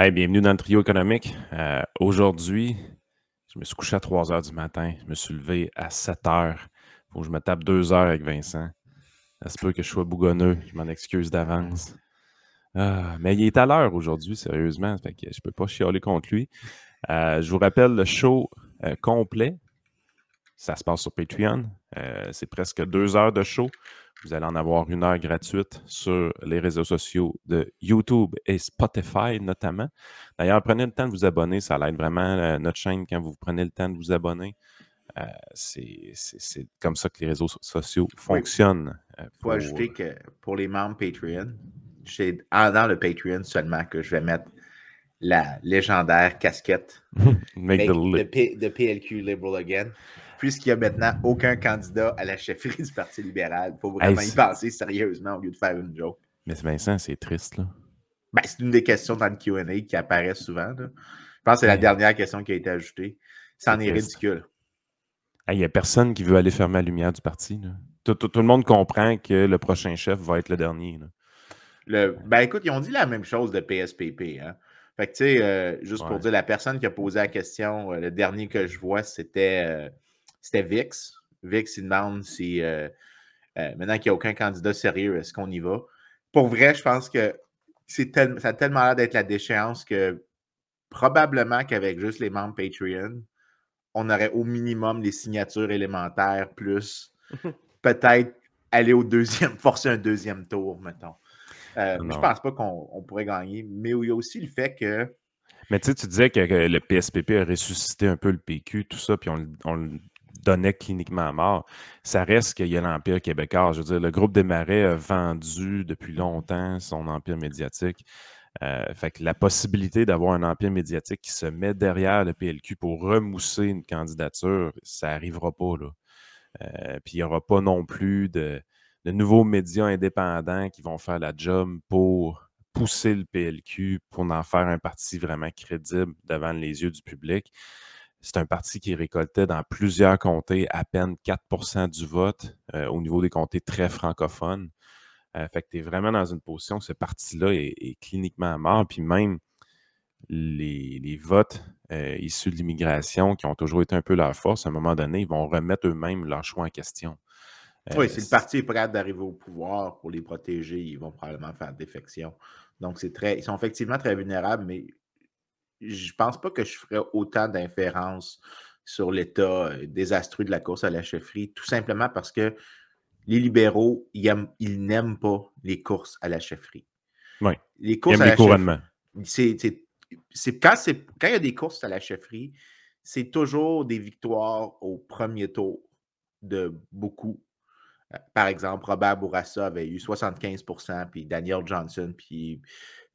Hey, bienvenue dans le trio économique. Euh, aujourd'hui, je me suis couché à 3 heures du matin. Je me suis levé à 7 heures. Il faut que je me tape 2 heures avec Vincent. Ça se peut que je sois bougonneux. Je m'en excuse d'avance. Ah, mais il est à l'heure aujourd'hui, sérieusement. Je peux pas chialer contre lui. Euh, je vous rappelle le show euh, complet. Ça se passe sur Patreon. Euh, c'est presque deux heures de show. Vous allez en avoir une heure gratuite sur les réseaux sociaux de YouTube et Spotify notamment. D'ailleurs, prenez le temps de vous abonner. Ça aide vraiment euh, notre chaîne quand vous prenez le temps de vous abonner. Euh, c'est comme ça que les réseaux sociaux fonctionnent. Il faut ajouter que pour les membres Patreon, c'est dans le Patreon seulement que je vais mettre la légendaire casquette de, PLQ Liberal Again, puisqu'il n'y a maintenant aucun candidat à la chefferie du Parti libéral. Il faut vraiment y penser sérieusement au lieu de faire une joke. Mais Vincent, c'est triste, là. Ben, c'est une des questions dans le QA qui apparaît souvent. Je pense que c'est la dernière question qui a été ajoutée. C'en est, ridicule. Il n'y a personne qui veut aller fermer la lumière du parti. Tout, le monde comprend que le prochain chef va être le dernier. Le, ben écoute, ils ont dit la même chose de PSPP. Hein? Fait que, tu sais, euh, juste pour dire, la personne qui a posé la question, euh, le dernier que je vois, c'était euh, c'était Vix. Vix, il demande si, maintenant qu'il n'y a aucun candidat sérieux, est-ce qu'on y va? Pour vrai, je pense que c'est ça a tellement l'air d'être la déchéance que probablement qu'avec juste les membres Patreon, on aurait au minimum les signatures élémentaires plus peut-être aller au deuxième, forcer un deuxième tour, mettons. Euh, je pense pas qu'on pourrait gagner, mais il y a aussi le fait que. Mais tu sais, tu disais que, le PSPP a ressuscité un peu le PQ, tout ça, puis on, le donnait cliniquement mort. Ça reste qu'il y a l'Empire québécois. Je veux dire, le groupe des Marais a vendu depuis longtemps son empire médiatique. Euh, fait que la possibilité d'avoir un empire médiatique qui se met derrière le PLQ pour remousser une candidature, ça n'arrivera pas. Là. Euh, puis il n'y aura pas non plus de, de nouveaux médias indépendants qui vont faire la job pour pousser le PLQ, pour en faire un parti vraiment crédible devant les yeux du public. C'est un parti qui récoltait dans plusieurs comtés à peine 4% du vote euh, au niveau des comtés très francophones. Euh, fait que tu es vraiment dans une position que ce parti-là est, cliniquement mort. Puis même les, votes euh, issus de l'immigration, qui ont toujours été un peu leur force, à un moment donné, ils vont remettre eux-mêmes leur choix en question. Oui, si le parti est prêt d'arriver au pouvoir pour les protéger, ils vont probablement faire défection. Donc, c'est très. Ils sont effectivement très vulnérables, mais je pense pas que je ferais autant d'inférences sur l'état euh, désastreux de la course à la chefferie, tout simplement parce que les libéraux, ils, n'aiment pas les courses à la chefferie. Oui. Les courses à la chefferie. C'est, quand, quand il y a des courses à la chefferie, c'est toujours des victoires au premier tour de beaucoup euh, par exemple, Robert Bourassa avait eu 75% puis Daniel Johnson, puis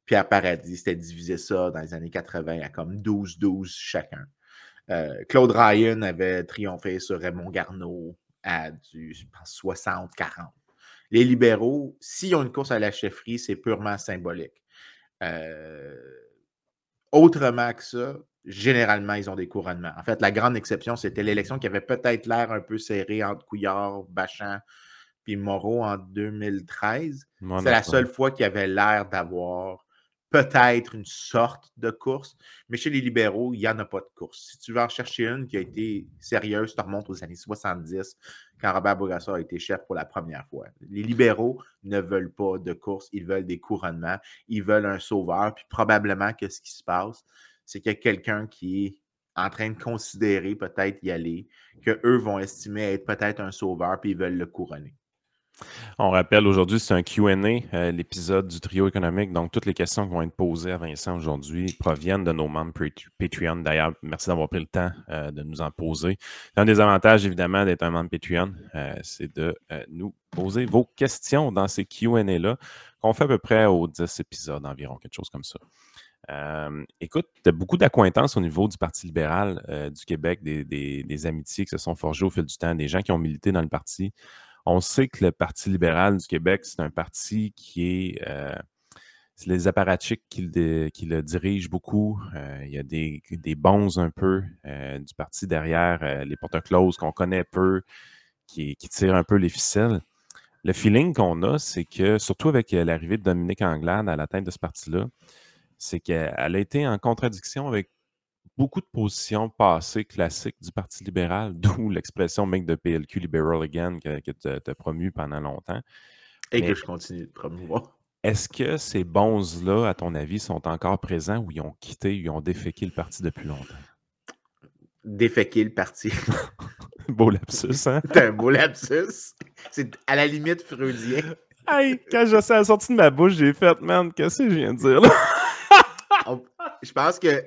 Pierre Paradis, c'était divisé ça dans les années 80 à comme 12-12 chacun. Euh, Claude Ryan avait triomphé sur Raymond Garneau à du, je pense, 60-40. Les libéraux, s'ils ont une course à la chefferie, c'est purement symbolique. Euh, autrement que ça, généralement, ils ont des couronnements. En fait, la grande exception, c'était l'élection qui avait peut-être l'air un peu serrée entre Couillard, Bachand puis Moreau en 2013. C'est la seule fois qu'il avait l'air d'avoir peut-être une sorte de course. Mais chez les libéraux, il n'y en a pas de course. Si tu veux en chercher une qui a été sérieuse, tu remontes aux années 70, quand Robert Bourassa a été chef pour la première fois. Les libéraux ne veulent pas de course, ils veulent des couronnements, ils veulent un sauveur. Puis probablement que ce qui se passe, c'est qu'il y a quelqu'un qui est en train de considérer peut-être y aller, qu'eux vont estimer être peut-être un sauveur, puis ils veulent le couronner. On rappelle aujourd'hui, c'est un QA, euh, l'épisode du trio économique. Donc, toutes les questions qui vont être posées à Vincent aujourd'hui proviennent de nos membres Patreon. D'ailleurs, merci d'avoir pris le temps euh, de nous en poser. Un des avantages, évidemment, d'être un membre Patreon, euh, c'est de nous poser vos questions dans ces QA-là, qu'on fait à peu près aux 10 épisodes environ, quelque chose comme ça. écoute, tu as beaucoup d'acquaintances au niveau du Parti libéral du Québec, des, des, amitiés qui se sont forgées au fil du temps, des gens qui ont milité dans le parti. On sait que le Parti libéral du Québec, c'est un parti qui est. Euh, c'est les apparatchiks qui le, dirigent beaucoup. Euh, il y a des, des bons un peu euh, du parti derrière, les porte closes qu'on connaît peu, qui, qui, tirent un peu les ficelles. Le feeling qu'on a, c'est que, surtout avec l'arrivée de Dominique Anglade à la tête de ce parti-là, c'est qu'elle a été en contradiction avec beaucoup de positions passées classiques du Parti libéral, d'où l'expression mec de PLQ Liberal Again que, que tu as promu pendant longtemps. Et que je continue de promouvoir. Est-ce que ces bons-là, à ton avis, sont encore présents ou ils ont quitté, ils ont déféqué le parti depuis longtemps? Déféqué le parti. beau lapsus, hein? C'est un beau lapsus. C'est à la limite freudien. Hey, quand je sais la sortie de ma bouche, j'ai fait, man, qu'est-ce que je viens de dire là? je pense que.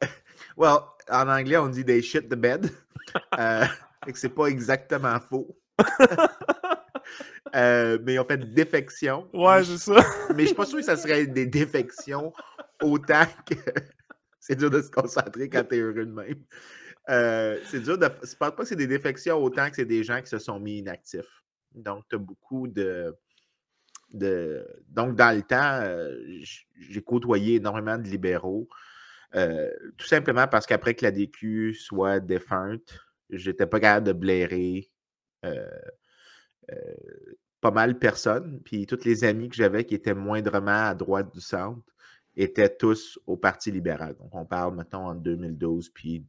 Well, en anglais, on dit they shit the bed. Euh, c'est pas exactement faux. Euh, mais ils ont fait défection. Ouais, c'est ça. mais je suis pas sûr que ça serait des défections autant que. c'est dur de se concentrer quand t'es heureux de même. Euh, c'est dur de. Je pense pas que c'est des défections autant que c'est des gens qui se sont mis inactifs. Donc, tu as beaucoup de, de. Donc, dans le temps, euh, j'ai côtoyé énormément de libéraux. Tout simplement parce qu'après que la DQ soit défunte, j'étais pas capable de blairer pas mal personne. Puis tous les amis que j'avais qui étaient moindrement à droite du centre étaient tous au Parti libéral. Donc, on parle, mettons, en 2012 puis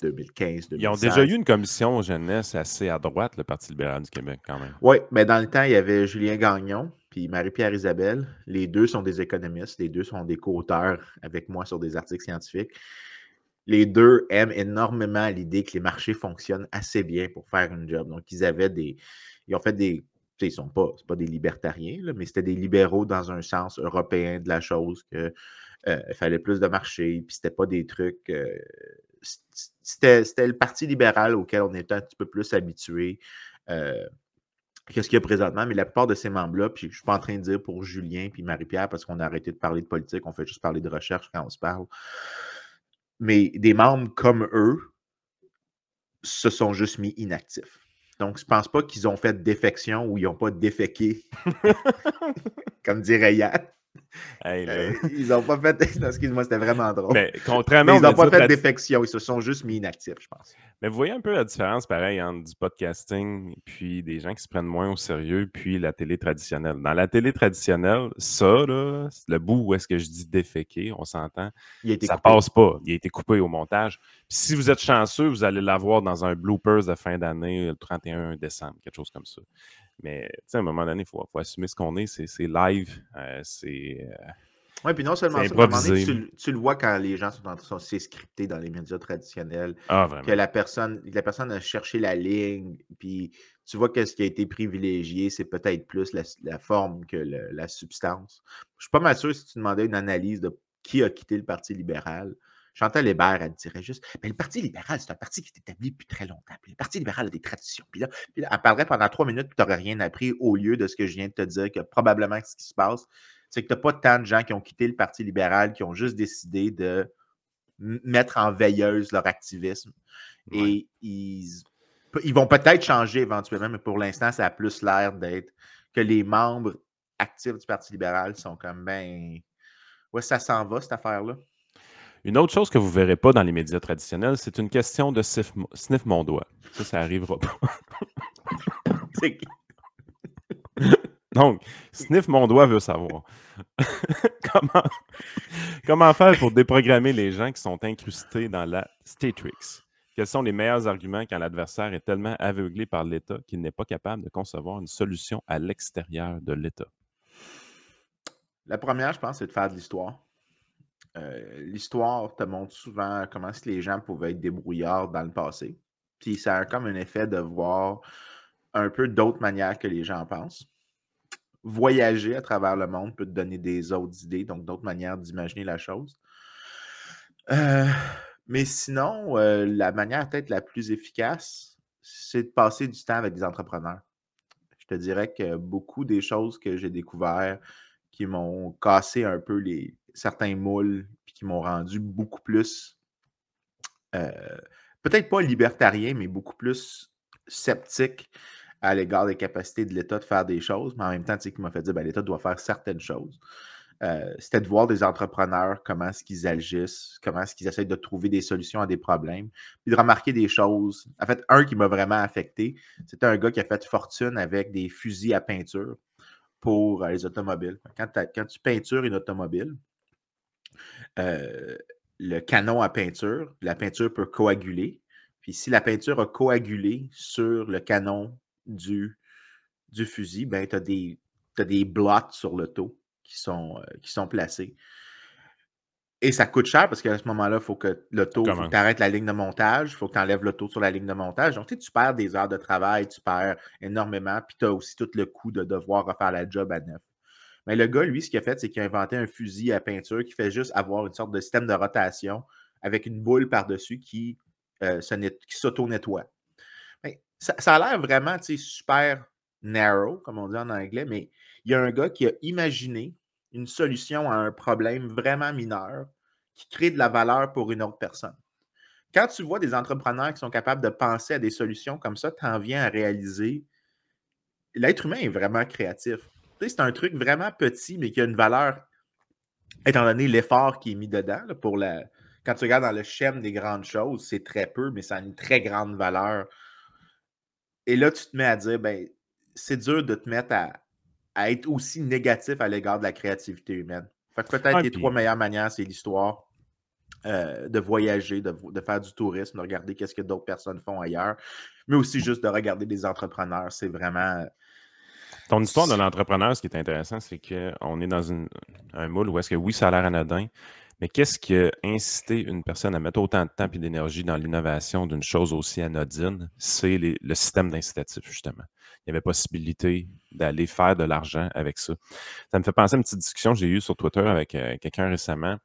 2015, 2016. Ils ont déjà eu une commission jeunesse assez à droite, le Parti libéral du Québec, quand même. Oui, mais dans le temps, il y avait Julien Gagnon puis Marie-Pierre Isabelle. Les deux sont des économistes. Les deux sont des co-auteurs avec moi sur des articles scientifiques. Les deux aiment énormément l'idée que les marchés fonctionnent assez bien pour faire une job. Donc, ils avaient des, ils ont fait des. Ils ne sont pas, pas des libertariens, mais c'était des libéraux dans un sens européen de la chose, qu'il euh, fallait plus de marché, puis c'était pas des trucs. Euh, c'était, le Parti libéral auquel on était un petit peu plus habitué. Euh, qu'est-ce qu'il y a présentement, mais la plupart de ces membres-là, puis je ne suis pas en train de dire pour Julien puis Marie-Pierre, parce qu'on a arrêté de parler de politique, on fait juste parler de recherche quand on se parle. Mais des membres comme eux se sont juste mis inactifs. Donc, je ne pense pas qu'ils ont fait défection ou ils n'ont pas déféqué, comme dirait Yann. Euh, ils n'ont pas fait. Excuse-moi, c'était vraiment drôle. Mais contrairement ils n'ont pas fait de défection, ils se sont juste mis inactifs, je pense. Mais vous voyez un peu la différence, pareil, entre du podcasting, puis des gens qui se prennent moins au sérieux, puis la télé traditionnelle. Dans la télé traditionnelle, ça, là, le bout où est-ce que je dis déféqué, on s'entend, ça passe pas. Il a été coupé au montage. Puis si vous êtes chanceux, vous allez l'avoir dans un bloopers de fin d'année, le 31 décembre, quelque chose comme ça. Mais à un moment donné, il faut, assumer ce qu'on est. C'est live. Euh, c'est. Euh, oui, puis non seulement ça, tu, le vois quand les gens sont en train de scriptés dans les médias traditionnels. Ah, que la personne, la personne a cherché la ligne, puis tu vois que ce qui a été privilégié, c'est peut-être plus la, forme que la substance. Je suis pas mal sûr si tu demandais une analyse de qui a quitté le Parti libéral. Chantal Hébert, elle dirait juste Mais le Parti libéral, c'est un parti qui est établi depuis très longtemps. le Parti libéral a des traditions. Puis là, elle parlerait pendant trois minutes, puis tu n'aurais rien appris au lieu de ce que je viens de te dire, que probablement ce qui se passe, c'est que tu n'as pas tant de gens qui ont quitté le Parti libéral, qui ont juste décidé de mettre en veilleuse leur activisme. Et ils, ils vont peut-être changer éventuellement, mais pour l'instant, ça a plus l'air d'être que les membres actifs du Parti libéral sont comme ben. Ouais, ça s'en va, cette affaire-là. Une autre chose que vous ne verrez pas dans les médias traditionnels, c'est une question de sniff, mon doigt. Ça, ça n'arrivera pas. c'est? Donc, Sniff mon doigt veut savoir comment, comment faire pour déprogrammer les gens qui sont incrustés dans la Statrix? Quels sont les meilleurs arguments quand l'adversaire est tellement aveuglé par l'État qu'il n'est pas capable de concevoir une solution à l'extérieur de l'État? La première, je pense, c'est de faire de l'histoire. Euh, l'histoire te montre souvent comment les gens pouvaient être débrouillards dans le passé. Puis ça a comme un effet de voir un peu d'autres manières que les gens pensent. Voyager à travers le monde peut te donner des autres idées, donc d'autres manières d'imaginer la chose. Euh, mais sinon, euh, la manière peut-être la plus efficace, c'est de passer du temps avec des entrepreneurs. Je te dirais que beaucoup des choses que j'ai découvertes qui m'ont cassé un peu les, certains moules, qui m'ont rendu beaucoup plus, euh, peut-être pas libertarien, mais beaucoup plus sceptique à l'égard des capacités de l'État de faire des choses, mais en même temps, tu sais, qui m'a fait dire, ben, l'État doit faire certaines choses. Euh, c'était de voir des entrepreneurs, comment est-ce qu'ils agissent, comment est-ce qu'ils essaient de trouver des solutions à des problèmes, puis de remarquer des choses. En fait, un qui m'a vraiment affecté, c'était un gars qui a fait fortune avec des fusils à peinture pour euh, les automobiles. Quand tu peintures une automobile, euh, le canon à peinture, la peinture peut coaguler. Puis si la peinture a coagulé sur le canon du, du fusil, ben, tu as des, des blots sur le dos qui sont, euh, qui sont placés. Et ça coûte cher parce qu'à ce moment-là, il faut que faut que tu arrêtes la ligne de montage, il faut que tu enlèves l'auto sur la ligne de montage. Donc, tu, sais, tu perds des heures de travail, tu perds énormément, puis tu as aussi tout le coût de devoir refaire la job à neuf. Mais le gars, lui, ce qu'il a fait, c'est qu'il a inventé un fusil à peinture qui fait juste avoir une sorte de système de rotation avec une boule par-dessus qui, euh, s'auto-nettoie. Ça, ça, a l'air vraiment super narrow, comme on dit en anglais, mais il y a un gars qui a imaginé une solution à un problème vraiment mineur qui crée de la valeur pour une autre personne. Quand tu vois des entrepreneurs qui sont capables de penser à des solutions comme ça, tu en viens à réaliser l'être humain est vraiment créatif. C'est un truc vraiment petit, mais qui a une valeur, étant donné l'effort qui est mis dedans. pour la... Quand tu regardes dans le schème des grandes choses, c'est très peu, mais ça a une très grande valeur. Et là, tu te mets à dire, ben, c'est dur de te mettre à, à être aussi négatif à l'égard de la créativité humaine. Fait que peut-être les trois meilleures manières, c'est l'histoire, euh, de voyager, de, faire du tourisme, de regarder qu'est-ce que d'autres personnes font ailleurs, mais aussi juste de regarder des entrepreneurs. C'est vraiment. Ton histoire de l'entrepreneur, ce qui est intéressant, c'est qu'on est dans un moule où est-ce que oui, ça a l'air anodin, mais qu'est-ce qui a incité une personne à mettre autant de temps et d'énergie dans l'innovation d'une chose aussi anodine? C'est le système d'incitatif, justement. Il y avait possibilité d'aller faire de l'argent avec ça. Ça me fait penser à une petite discussion que j'ai eue sur Twitter avec euh, quelqu'un récemment.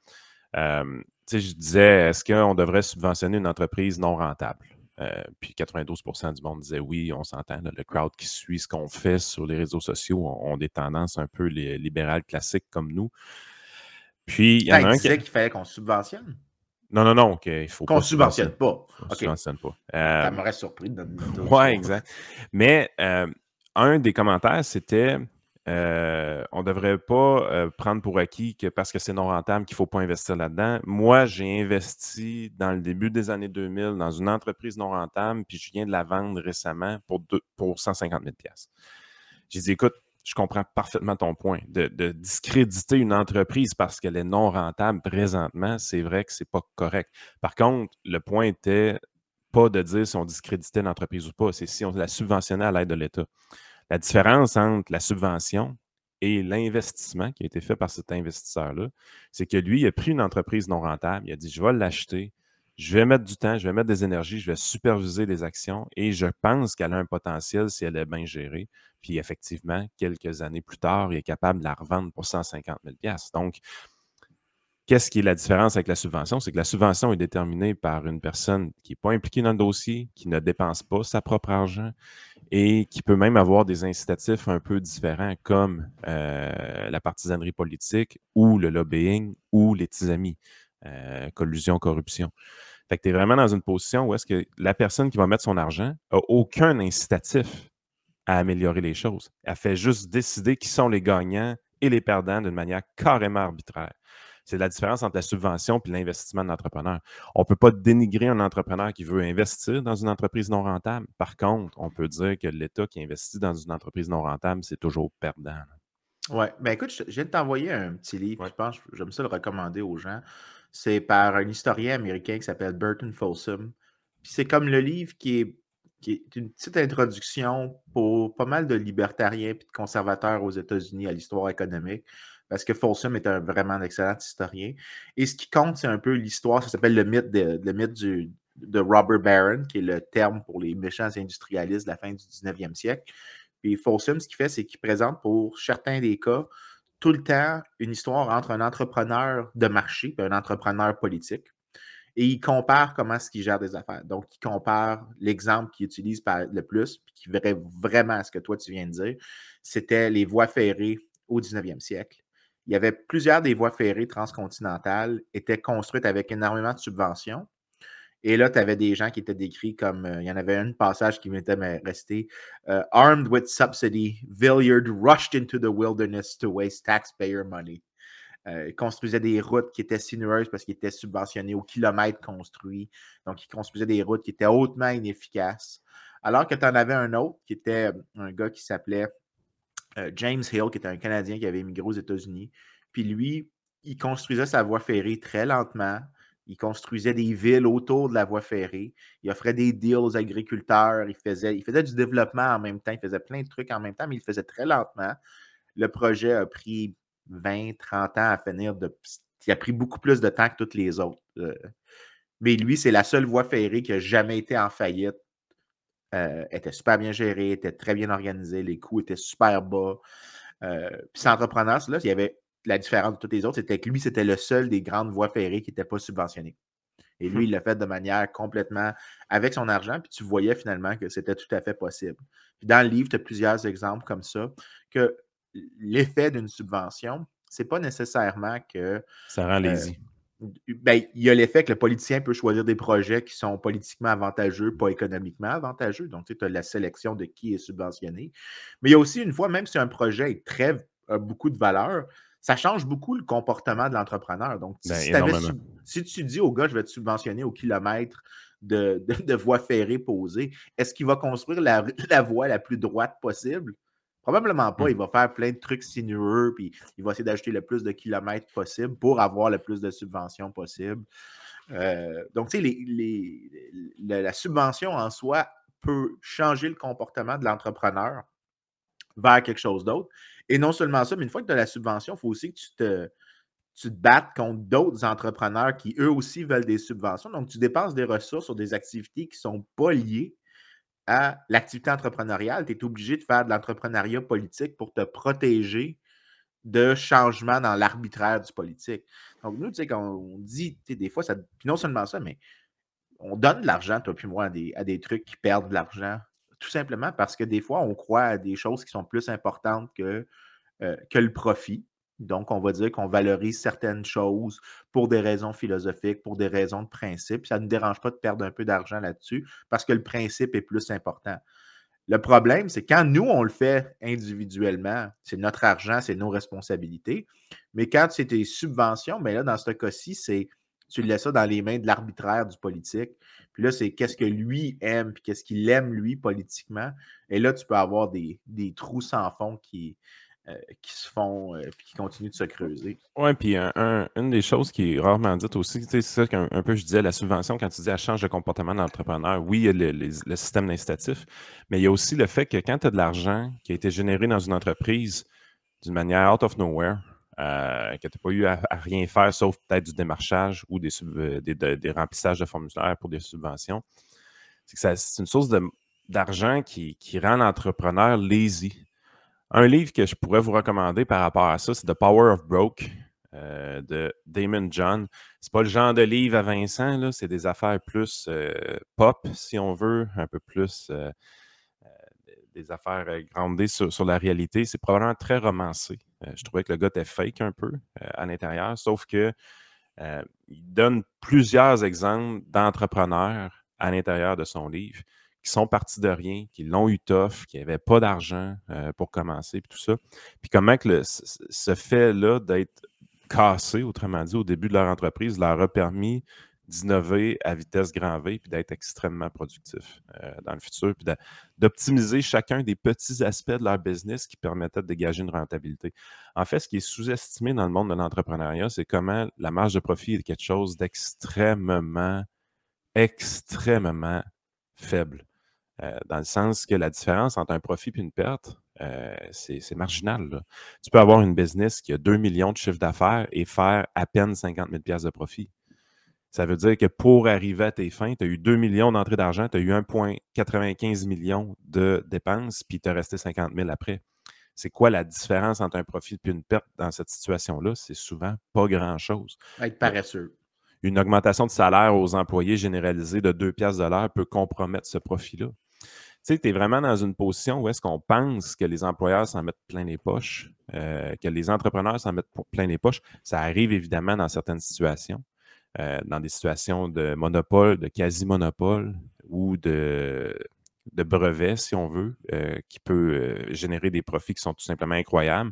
Euh, je disais, est-ce qu'on devrait subventionner une entreprise non rentable? Euh, puis 92% du monde disait oui, on s'entend. Le crowd qui suit ce qu'on fait sur les réseaux sociaux ont, des tendances un peu libérales classiques comme nous. Puis il y en a un qui. qu'il fallait qu'on subventionne. Non, non, non, qu'il faut qu'on ne subventionne pas. On subventionne pas. ça m'aurait surpris de Oui, exact. Mais un des commentaires, c'était euh, on ne devrait pas euh, prendre pour acquis que parce que c'est non rentable qu'il ne faut pas investir là-dedans. Moi, j'ai investi dans le début des années 2000 dans une entreprise non rentable, puis je viens de la vendre récemment pour, pour 150 000 J'ai dit, écoute, je comprends parfaitement ton point. De, discréditer une entreprise parce qu'elle est non rentable présentement, c'est vrai que ce n'est pas correct. Par contre, le point était pas de dire si on discréditait l'entreprise ou pas, c'est si on la subventionnait à l'aide de l'État. La différence entre la subvention et l'investissement qui a été fait par cet investisseur-là, c'est que lui, il a pris une entreprise non rentable, il a dit, je vais l'acheter, je vais mettre du temps, je vais mettre des énergies, je vais superviser les actions et je pense qu'elle a un potentiel si elle est bien gérée. Puis effectivement, quelques années plus tard, il est capable de la revendre pour 150 000 Donc, Qu'est-ce qui est la différence avec la subvention? C'est que la subvention est déterminée par une personne qui n'est pas impliquée dans le dossier, qui ne dépense pas sa propre argent et qui peut même avoir des incitatifs un peu différents comme euh, la partisanerie politique ou le lobbying ou les petits amis, euh, collusion, corruption. Fait que tu es vraiment dans une position où est-ce que la personne qui va mettre son argent n'a aucun incitatif à améliorer les choses. Elle fait juste décider qui sont les gagnants et les perdants d'une manière carrément arbitraire. C'est la différence entre la subvention et l'investissement de l'entrepreneur. On ne peut pas dénigrer un entrepreneur qui veut investir dans une entreprise non rentable. Par contre, on peut dire que l'État qui investit dans une entreprise non rentable, c'est toujours perdant. Oui. Ben écoute, je viens de t'envoyer un petit livre, je pense, j'aime ça le recommander aux gens. C'est par un historien américain qui s'appelle Burton Folsom. c'est comme le livre qui est, qui est une petite introduction pour pas mal de libertariens et de conservateurs aux États-Unis à l'histoire économique parce que Folsom est un vraiment excellent historien. Et ce qui compte, c'est un peu l'histoire, ça s'appelle le mythe, de, du, Robert Baron, qui est le terme pour les méchants industrialistes de la fin du 19e siècle. Puis Folsom, ce qu'il fait, c'est qu'il présente pour certains des cas tout le temps une histoire entre un entrepreneur de marché et un entrepreneur politique. Et il compare comment est-ce qu'il gère des affaires. Donc, il compare l'exemple qu'il utilise le plus, puis qui verrait vraiment à ce que toi tu viens de dire, c'était les voies ferrées au 19e siècle il y avait plusieurs des voies ferrées transcontinentales étaient construites avec énormément de subventions. Et là, tu avais des gens qui étaient décrits comme, euh, il y en avait un passage qui m'était resté, euh, Armed with subsidy, Villiard rushed into the wilderness to waste taxpayer money. Euh, il construisait des routes qui étaient sinueuses parce qu'ils étaient subventionnés au kilomètre construit. Donc, il construisait des routes qui étaient hautement inefficaces. Alors que tu en avais un autre qui était un gars qui s'appelait euh, James Hill, qui était un Canadien qui avait émigré aux États-Unis. Puis lui, il construisait sa voie ferrée très lentement. Il construisait des villes autour de la voie ferrée. Il offrait des deals aux agriculteurs. Il faisait, du développement en même temps. Il faisait plein de trucs en même temps, mais il faisait très lentement. Le projet a pris 20, 30 ans à finir. De, il a pris beaucoup plus de temps que toutes les autres. Euh. mais lui, c'est la seule voie ferrée qui n'a jamais été en faillite. Euh, était super bien gérée, était très bien organisée, les coûts étaient super bas. Euh, puis cet entrepreneur, il y avait la différence de tous les autres, c'était que lui, c'était le seul des grandes voies ferrées qui n'était pas subventionné. Et lui, il l'a fait de manière complètement avec son argent, puis tu voyais finalement que c'était tout à fait possible. Puis dans le livre, tu as plusieurs exemples comme ça, que l'effet d'une subvention, c'est pas nécessairement que. Ça rend euh, ben, il y a l'effet que le politicien peut choisir des projets qui sont politiquement avantageux, pas économiquement avantageux. Donc, tu as la sélection de qui est subventionné. Mais il y a aussi, une fois, même si un projet est très, a beaucoup de valeur, ça change beaucoup le comportement de l'entrepreneur. Donc, si, ben, tu dis au gars, je vais te subventionner au kilomètre de, de, voie ferrée posée, est-ce qu'il va construire la, la, voie la plus droite possible? Probablement pas. Mmh. Il va faire plein de trucs sinueux, puis il va essayer d'ajouter le plus de kilomètres possible pour avoir le plus de subventions possible. Euh, donc, tu sais, la subvention en soi peut changer le comportement de l'entrepreneur vers quelque chose d'autre. Et non seulement ça, mais une fois que tu as la subvention, il faut aussi que tu te, tu te battes contre d'autres entrepreneurs qui, eux aussi, veulent des subventions. Donc, tu dépenses des ressources sur des activités qui ne sont pas liées à l'activité entrepreneuriale. Tu es obligé de faire de l'entrepreneuriat politique pour te protéger de changements dans l'arbitraire du politique. Donc, nous, tu sais, quand on dit, des fois, ça, puis non seulement ça, mais on donne de l'argent, toi puis moi, à des, à des trucs qui perdent de l'argent tout simplement parce que des fois, on croit à des choses qui sont plus importantes que, euh, que le profit. Donc, on va dire qu'on valorise certaines choses pour des raisons philosophiques, pour des raisons de principe. Ça ne nous dérange pas de perdre un peu d'argent là-dessus parce que le principe est plus important. Le problème, c'est quand nous, on le fait individuellement, c'est notre argent, c'est nos responsabilités. Mais quand c'est des subventions, mais là, dans ce cas-ci, c'est tu laisses ça dans les mains de l'arbitraire du politique. Puis là, c'est qu'est-ce que lui aime, puis qu'est-ce qu'il aime, lui, politiquement. Et là, tu peux avoir des, trous sans fond qui, qui se font, euh, puis qui continuent de se creuser. Oui, puis une des choses qui est rarement dite aussi, c'est ça qu'un peu je disais, la subvention, quand tu dis elle change de comportement de l'entrepreneur, oui, il y a le, système incitatif, mais il y a aussi le fait que quand tu as de l'argent qui a été généré dans une entreprise d'une manière out of nowhere, euh, que tu n'as pas eu à, rien faire sauf peut-être du démarchage ou des, euh, des, remplissages de formulaires pour des subventions. C'est c'est une source d'argent qui, rend l'entrepreneur lazy. Un livre que je pourrais vous recommander par rapport à ça, c'est The Power of Broke euh, de Damon John. C'est pas le genre de livre à Vincent, c'est des affaires plus pop, si on veut, un peu plus des affaires grandées sur, la réalité. C'est probablement très romancé. Euh, je trouvais que le gars était fake un peu euh, à l'intérieur, sauf que euh, il donne plusieurs exemples d'entrepreneurs à l'intérieur de son livre qui sont partis de rien, qui l'ont eu tough, qui n'avaient pas d'argent pour commencer, puis tout ça. Puis comment que ce fait-là d'être cassé, autrement dit, au début de leur entreprise, leur a permis d'innover à vitesse grand V puis d'être extrêmement productif euh, dans le futur, puis d'optimiser chacun des petits aspects de leur business qui permettaient de dégager une rentabilité. En fait, ce qui est sous-estimé dans le monde de l'entrepreneuriat, c'est comment la marge de profit est quelque chose d'extrêmement, extrêmement faible. Euh, dans le sens que la différence entre un profit et une perte, euh, c'est marginal. Tu peux avoir une business qui a 2 millions de chiffre d'affaires et faire à peine 50 000 de profit. Ça veut dire que pour arriver à tes fins, tu as eu 2 millions d'entrées d'argent, tu as eu 1,95 millions de dépenses, puis tu as resté 50 000 après. C'est quoi la différence entre un profit et une perte dans cette situation-là? C'est souvent pas grand-chose. Être paresseux. Une augmentation de salaire aux employés généralisée de 2 piastres de l'heure peut compromettre ce profit-là. Tu sais, es vraiment dans une position où est-ce qu'on pense que les employeurs s'en mettent plein les poches, euh, que les entrepreneurs s'en mettent plein les poches. Ça arrive évidemment dans certaines situations. Euh, dans des situations de monopole, de quasi-monopole ou de, de brevet, si on veut, euh, qui peut générer des profits qui sont tout simplement incroyables.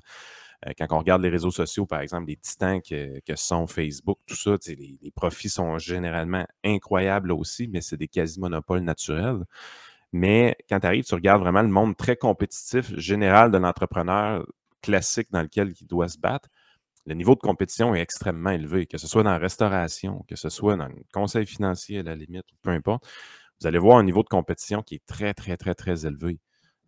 quand on regarde les réseaux sociaux, par exemple, les titans que, sont Facebook, tout ça, les, profits sont généralement incroyables aussi, mais c'est des quasi-monopoles naturels. Mais quand tu arrives, tu regardes vraiment le monde très compétitif général de l'entrepreneur classique dans lequel il doit se battre, le niveau de compétition est extrêmement élevé, que ce soit dans la restauration, que ce soit dans le conseil financier à la limite, peu importe. Vous allez voir un niveau de compétition qui est très, très, très, très élevé.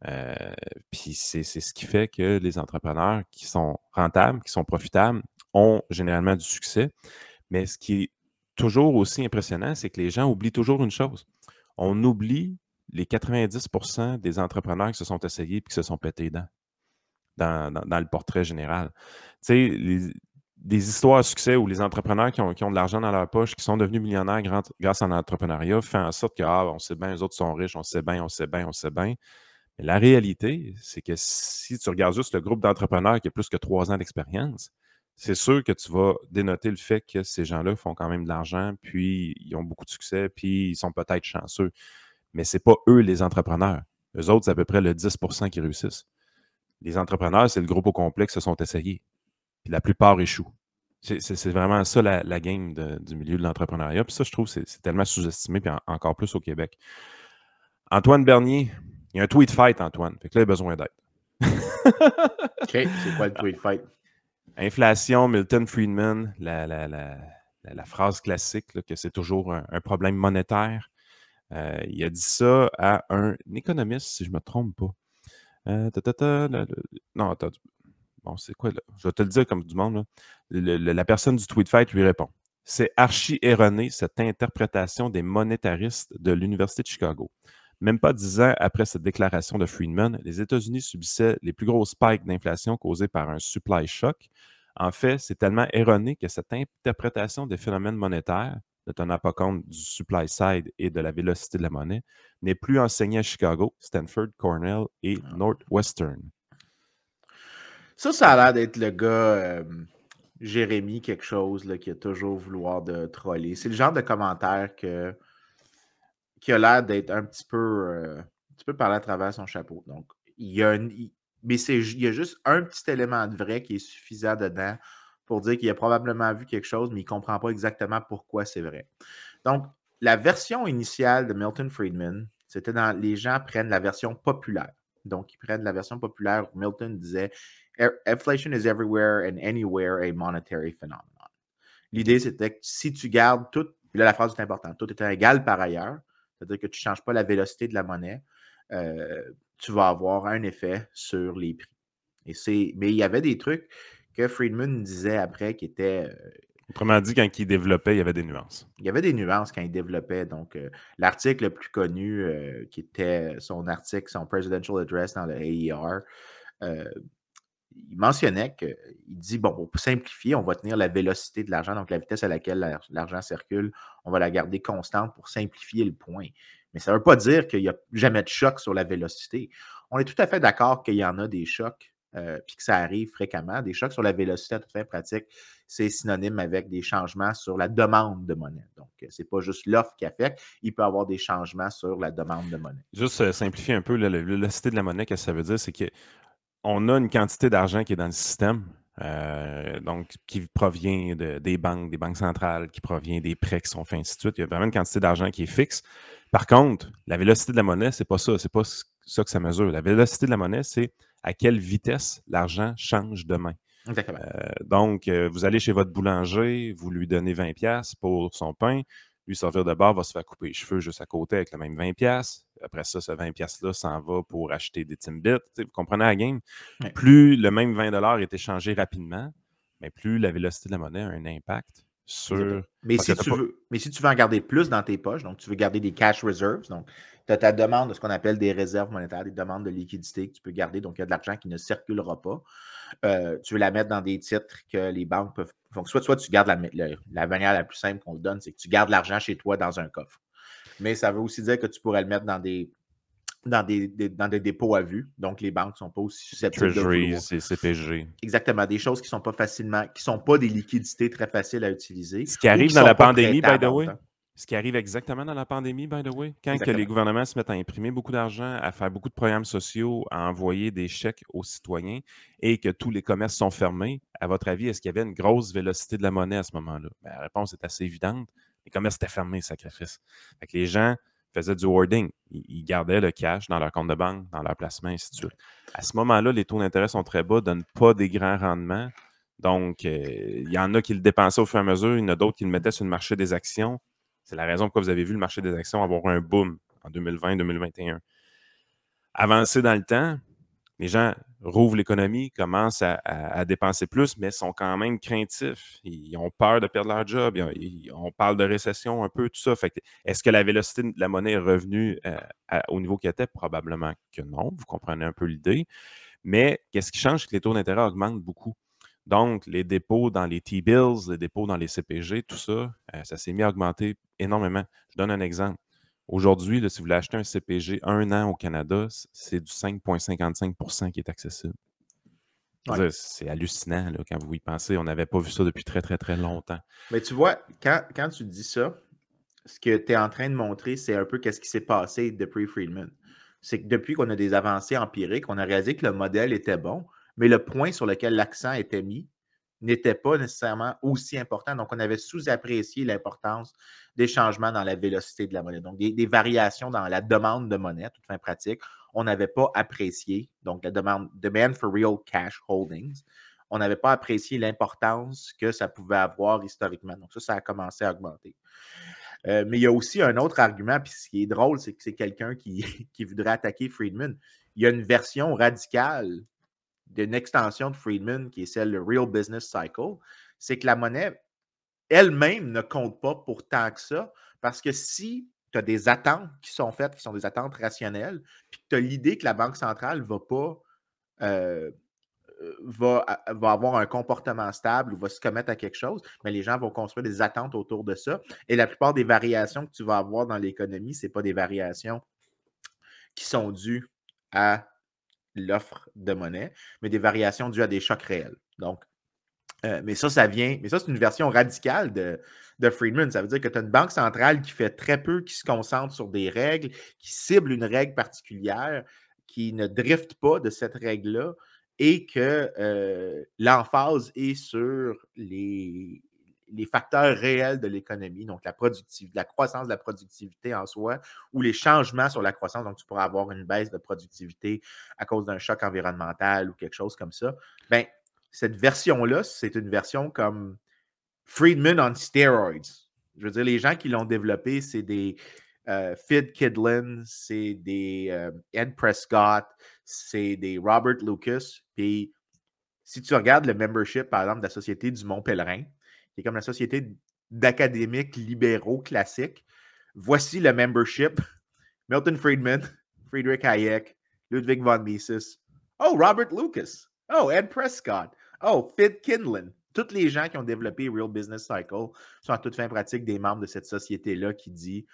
Euh, puis c'est ce qui fait que les entrepreneurs qui sont rentables, qui sont profitables, ont généralement du succès. Mais ce qui est toujours aussi impressionnant, c'est que les gens oublient toujours une chose. On oublie les 90% des entrepreneurs qui se sont essayés et qui se sont pétés dans, dans, le portrait général. Tu sais, des histoires à succès où les entrepreneurs qui ont, de l'argent dans leur poche, qui sont devenus millionnaires grâce à l'entrepreneuriat, font en sorte que, ah, on sait bien, les autres sont riches, on sait bien, on sait bien, on sait bien. Mais la réalité, c'est que si tu regardes juste le groupe d'entrepreneurs qui a plus que trois ans d'expérience, c'est sûr que tu vas dénoter le fait que ces gens-là font quand même de l'argent, puis ils ont beaucoup de succès, puis ils sont peut-être chanceux. Mais ce n'est pas eux les entrepreneurs. Eux autres, c'est à peu près le 10% qui réussissent. Les entrepreneurs, c'est le groupe au complet qui se sont essayés. Puis la plupart échouent. C'est vraiment ça la, game du milieu de l'entrepreneuriat. Puis ça, je trouve, c'est tellement sous-estimé, puis encore plus au Québec. Antoine Bernier, il y a un tweet fight, Antoine. Fait que là, il a besoin d'aide. OK, c'est quoi le tweet fight? Inflation, Milton Friedman, la, phrase classique que c'est toujours un, problème monétaire. Euh, il a dit ça à un économiste, si je ne me trompe pas. Euh, non, attends. Bon, c'est quoi là? Je vais te le dire comme du monde. la personne du tweet fight lui répond. C'est archi erroné cette interprétation des monétaristes de l'Université de Chicago. Même pas dix ans après cette déclaration de Friedman, les États-Unis subissaient les plus gros spikes d'inflation causés par un supply shock. En fait, c'est tellement erroné que cette interprétation des phénomènes monétaires, ne tenant pas compte du supply side et de la vélocité de la monnaie, n'est plus enseignée à Chicago, Stanford, Cornell et ah. Northwestern. Ça, ça a l'air d'être le gars euh, Jérémy quelque chose là, qui a toujours vouloir de troller. C'est le genre de commentaire que qui a l'air d'être un petit peu, euh, un petit peu parlé à travers son chapeau. Donc, il y a, mais il y a juste un petit élément de vrai qui est suffisant dedans pour dire qu'il a probablement vu quelque chose, mais il ne comprend pas exactement pourquoi c'est vrai. Donc, la version initiale de Milton Friedman, c'était dans les gens prennent la version populaire. Donc, ils prennent la version populaire où Milton disait Inflation is everywhere and anywhere a monetary phenomenon. L'idée, c'était que si tu gardes tout, là, la phrase est importante, tout étant égal par ailleurs, c'est-à-dire que tu ne changes pas la vélocité de la monnaie, euh, tu vas avoir un effet sur les prix. Et mais il y avait des trucs que Friedman disait après qui étaient. Euh, Autrement dit, quand il développait, il y avait des nuances. Il y avait des nuances quand il développait. Donc, euh, l'article le plus connu, qui était son article, son Presidential Address dans le AER, il mentionnait qu'il dit bon, pour simplifier, on va tenir la vélocité de l'argent, donc la vitesse à laquelle l'argent circule, on va la garder constante pour simplifier le point. Mais ça ne veut pas dire qu'il n'y a jamais de choc sur la vélocité. On est tout à fait d'accord qu'il y en a des chocs, euh, puis que ça arrive fréquemment. Des chocs sur la vélocité à toute pratique, c'est synonyme avec des changements sur la demande de monnaie. Donc, euh, ce n'est pas juste l'offre qui affecte, il peut y avoir des changements sur la demande de monnaie. Juste euh, simplifier un peu, la, vélocité de la monnaie, qu'est-ce que ça veut dire? C'est que on a une quantité d'argent qui est dans le système, donc qui provient des banques, des banques centrales, qui provient des prêts qui sont faits, ainsi de suite. Il y a vraiment une quantité d'argent qui est fixe. Par contre, la vélocité de la monnaie, c'est pas ça. C'est pas ça que ça mesure. La vélocité de la monnaie, c'est à quelle vitesse l'argent change demain. Euh, donc, euh, vous allez chez votre boulanger, vous lui donnez 20$ pour son pain. Lui, servir de bord va se faire couper les cheveux juste à côté avec le même 20$. Après ça, ce 20$-là s'en va pour acheter des Timbits. Vous comprenez la game? Plus le même 20$ est échangé rapidement, mais plus la vélocité de la monnaie a un impact sur. Mais si, tu veux, mais si tu veux en garder plus dans tes poches, donc tu veux garder des cash reserves, donc tu as ta demande de ce qu'on appelle des réserves monétaires, des demandes de liquidité que tu peux garder, donc il y a de l'argent qui ne circulera pas. Euh, tu veux la mettre dans des titres que les banques peuvent. Donc, soit, soit tu gardes la, la manière la plus simple qu'on le donne, c'est que tu gardes l'argent chez toi dans un coffre mais ça veut aussi dire que tu pourrais le mettre dans des, dans des, dans des dépôts à vue. Donc, les banques ne sont pas aussi susceptibles Treasuries et CPG. Exactement. Des choses qui ne sont pas facilement, qui sont pas des liquidités très faciles à utiliser. Ce qui arrive dans la pandémie, by the way. Ce qui arrive exactement dans la pandémie, by the way, quand que les gouvernements se mettent à imprimer beaucoup d'argent, à faire beaucoup de programmes sociaux, à envoyer des chèques aux citoyens et que tous les commerces sont fermés, à votre avis, est-ce qu'il y avait une grosse vélocité de la monnaie à ce moment-là? Ben, la réponse est assez évidente les commerces étaient fermés, sacrifice. Fait les gens faisaient du hoarding. Ils, gardaient le cash dans leur compte de banque, dans leur placement, ainsi de suite. À ce moment-là, les taux d'intérêt sont très bas, ne donnent pas des grands rendements. Donc, il y en a qui le dépensaient au fur et à mesure, il y en a d'autres qui le mettaient sur le marché des actions. C'est la raison pourquoi vous avez vu le marché des actions avoir un boom en 2020-2021. Avancer dans le temps, les gens rouvrent l'économie, commencent à, dépenser plus, mais sont quand même craintifs. Ils ont peur de perdre leur job. on parle de récession un peu, tout ça. est-ce que la vélocité de la monnaie est revenue euh, au niveau qu'elle était? Probablement que non. Vous comprenez un peu l'idée. Mais qu'est-ce qui change? Que les taux d'intérêt augmentent beaucoup. Donc, les dépôts dans les T-bills, les dépôts dans les CPG, tout ça, euh, ça s'est mis à augmenter énormément. Je donne un exemple. Aujourd'hui, si vous voulez acheter un CPG un an au Canada, c'est du 5,55% qui est accessible. C'est hallucinant quand vous y pensez. On n'avait pas vu ça depuis très, très, très longtemps. Mais tu vois, quand, quand tu dis ça, ce que tu es en train de montrer, c'est un peu qu'est-ce qui s'est passé depuis Friedman. C'est que depuis qu'on a des avancées empiriques, on a réalisé que le modèle était bon, mais le point sur lequel l'accent était mis, n'était pas nécessairement aussi important. Donc, on avait sous-apprécié l'importance des changements dans la vélocité de la monnaie. Donc, des, variations dans la demande de monnaie, toute fin pratique, on n'avait pas apprécié, donc la demande, demand for real cash holdings, on n'avait pas apprécié l'importance que ça pouvait avoir historiquement. Donc, ça, ça a commencé à augmenter. Euh, mais il y a aussi un autre argument, puis ce qui est drôle, c'est que c'est quelqu'un qui, qui voudrait attaquer Friedman. Il y a une version radicale d'une extension de Friedman, qui est celle de Real Business Cycle, c'est que la monnaie elle-même ne compte pas pour tant que ça, parce que si tu as des attentes qui sont faites, qui sont des attentes rationnelles, puis que tu as l'idée que la Banque centrale ne va pas euh, euh, va, va, avoir un comportement stable ou va se commettre à quelque chose, mais les gens vont construire des attentes autour de ça. Et la plupart des variations que tu vas avoir dans l'économie, ce pas des variations qui sont dues à l'offre de monnaie, mais des variations dues à des chocs réels. Donc, euh, mais ça, ça vient, mais ça, c'est une version radicale de, de Friedman. Ça veut dire que tu as une banque centrale qui fait très peu, qui se concentre sur des règles, qui cible une règle particulière, qui ne drifte pas de cette règle-là et que euh, l'emphase est sur les, les facteurs réels de l'économie, donc la productivité, la croissance de la productivité en soi, ou les changements sur la croissance. Donc, tu pourras avoir une baisse de productivité à cause d'un choc environnemental ou quelque chose comme ça. Bien, cette version-là, c'est une version comme Friedman on steroids. Je veux dire, les gens qui l'ont développé, c'est des euh, Fid Kidlin, c'est des euh, Ed Prescott, c'est des Robert Lucas. Puis, si tu regardes le membership, par exemple, de la Société du Mont Pèlerin, qui est comme la société d'académiques libéraux classiques. Voici le membership. Milton Friedman, Friedrich Hayek, Ludwig von Mises. Oh, Robert Lucas. Oh, Ed Prescott. Oh, Fid Kinlan. Tous les gens qui ont développé Real Business Cycle sont à toute fin pratique des membres de cette société-là qui dit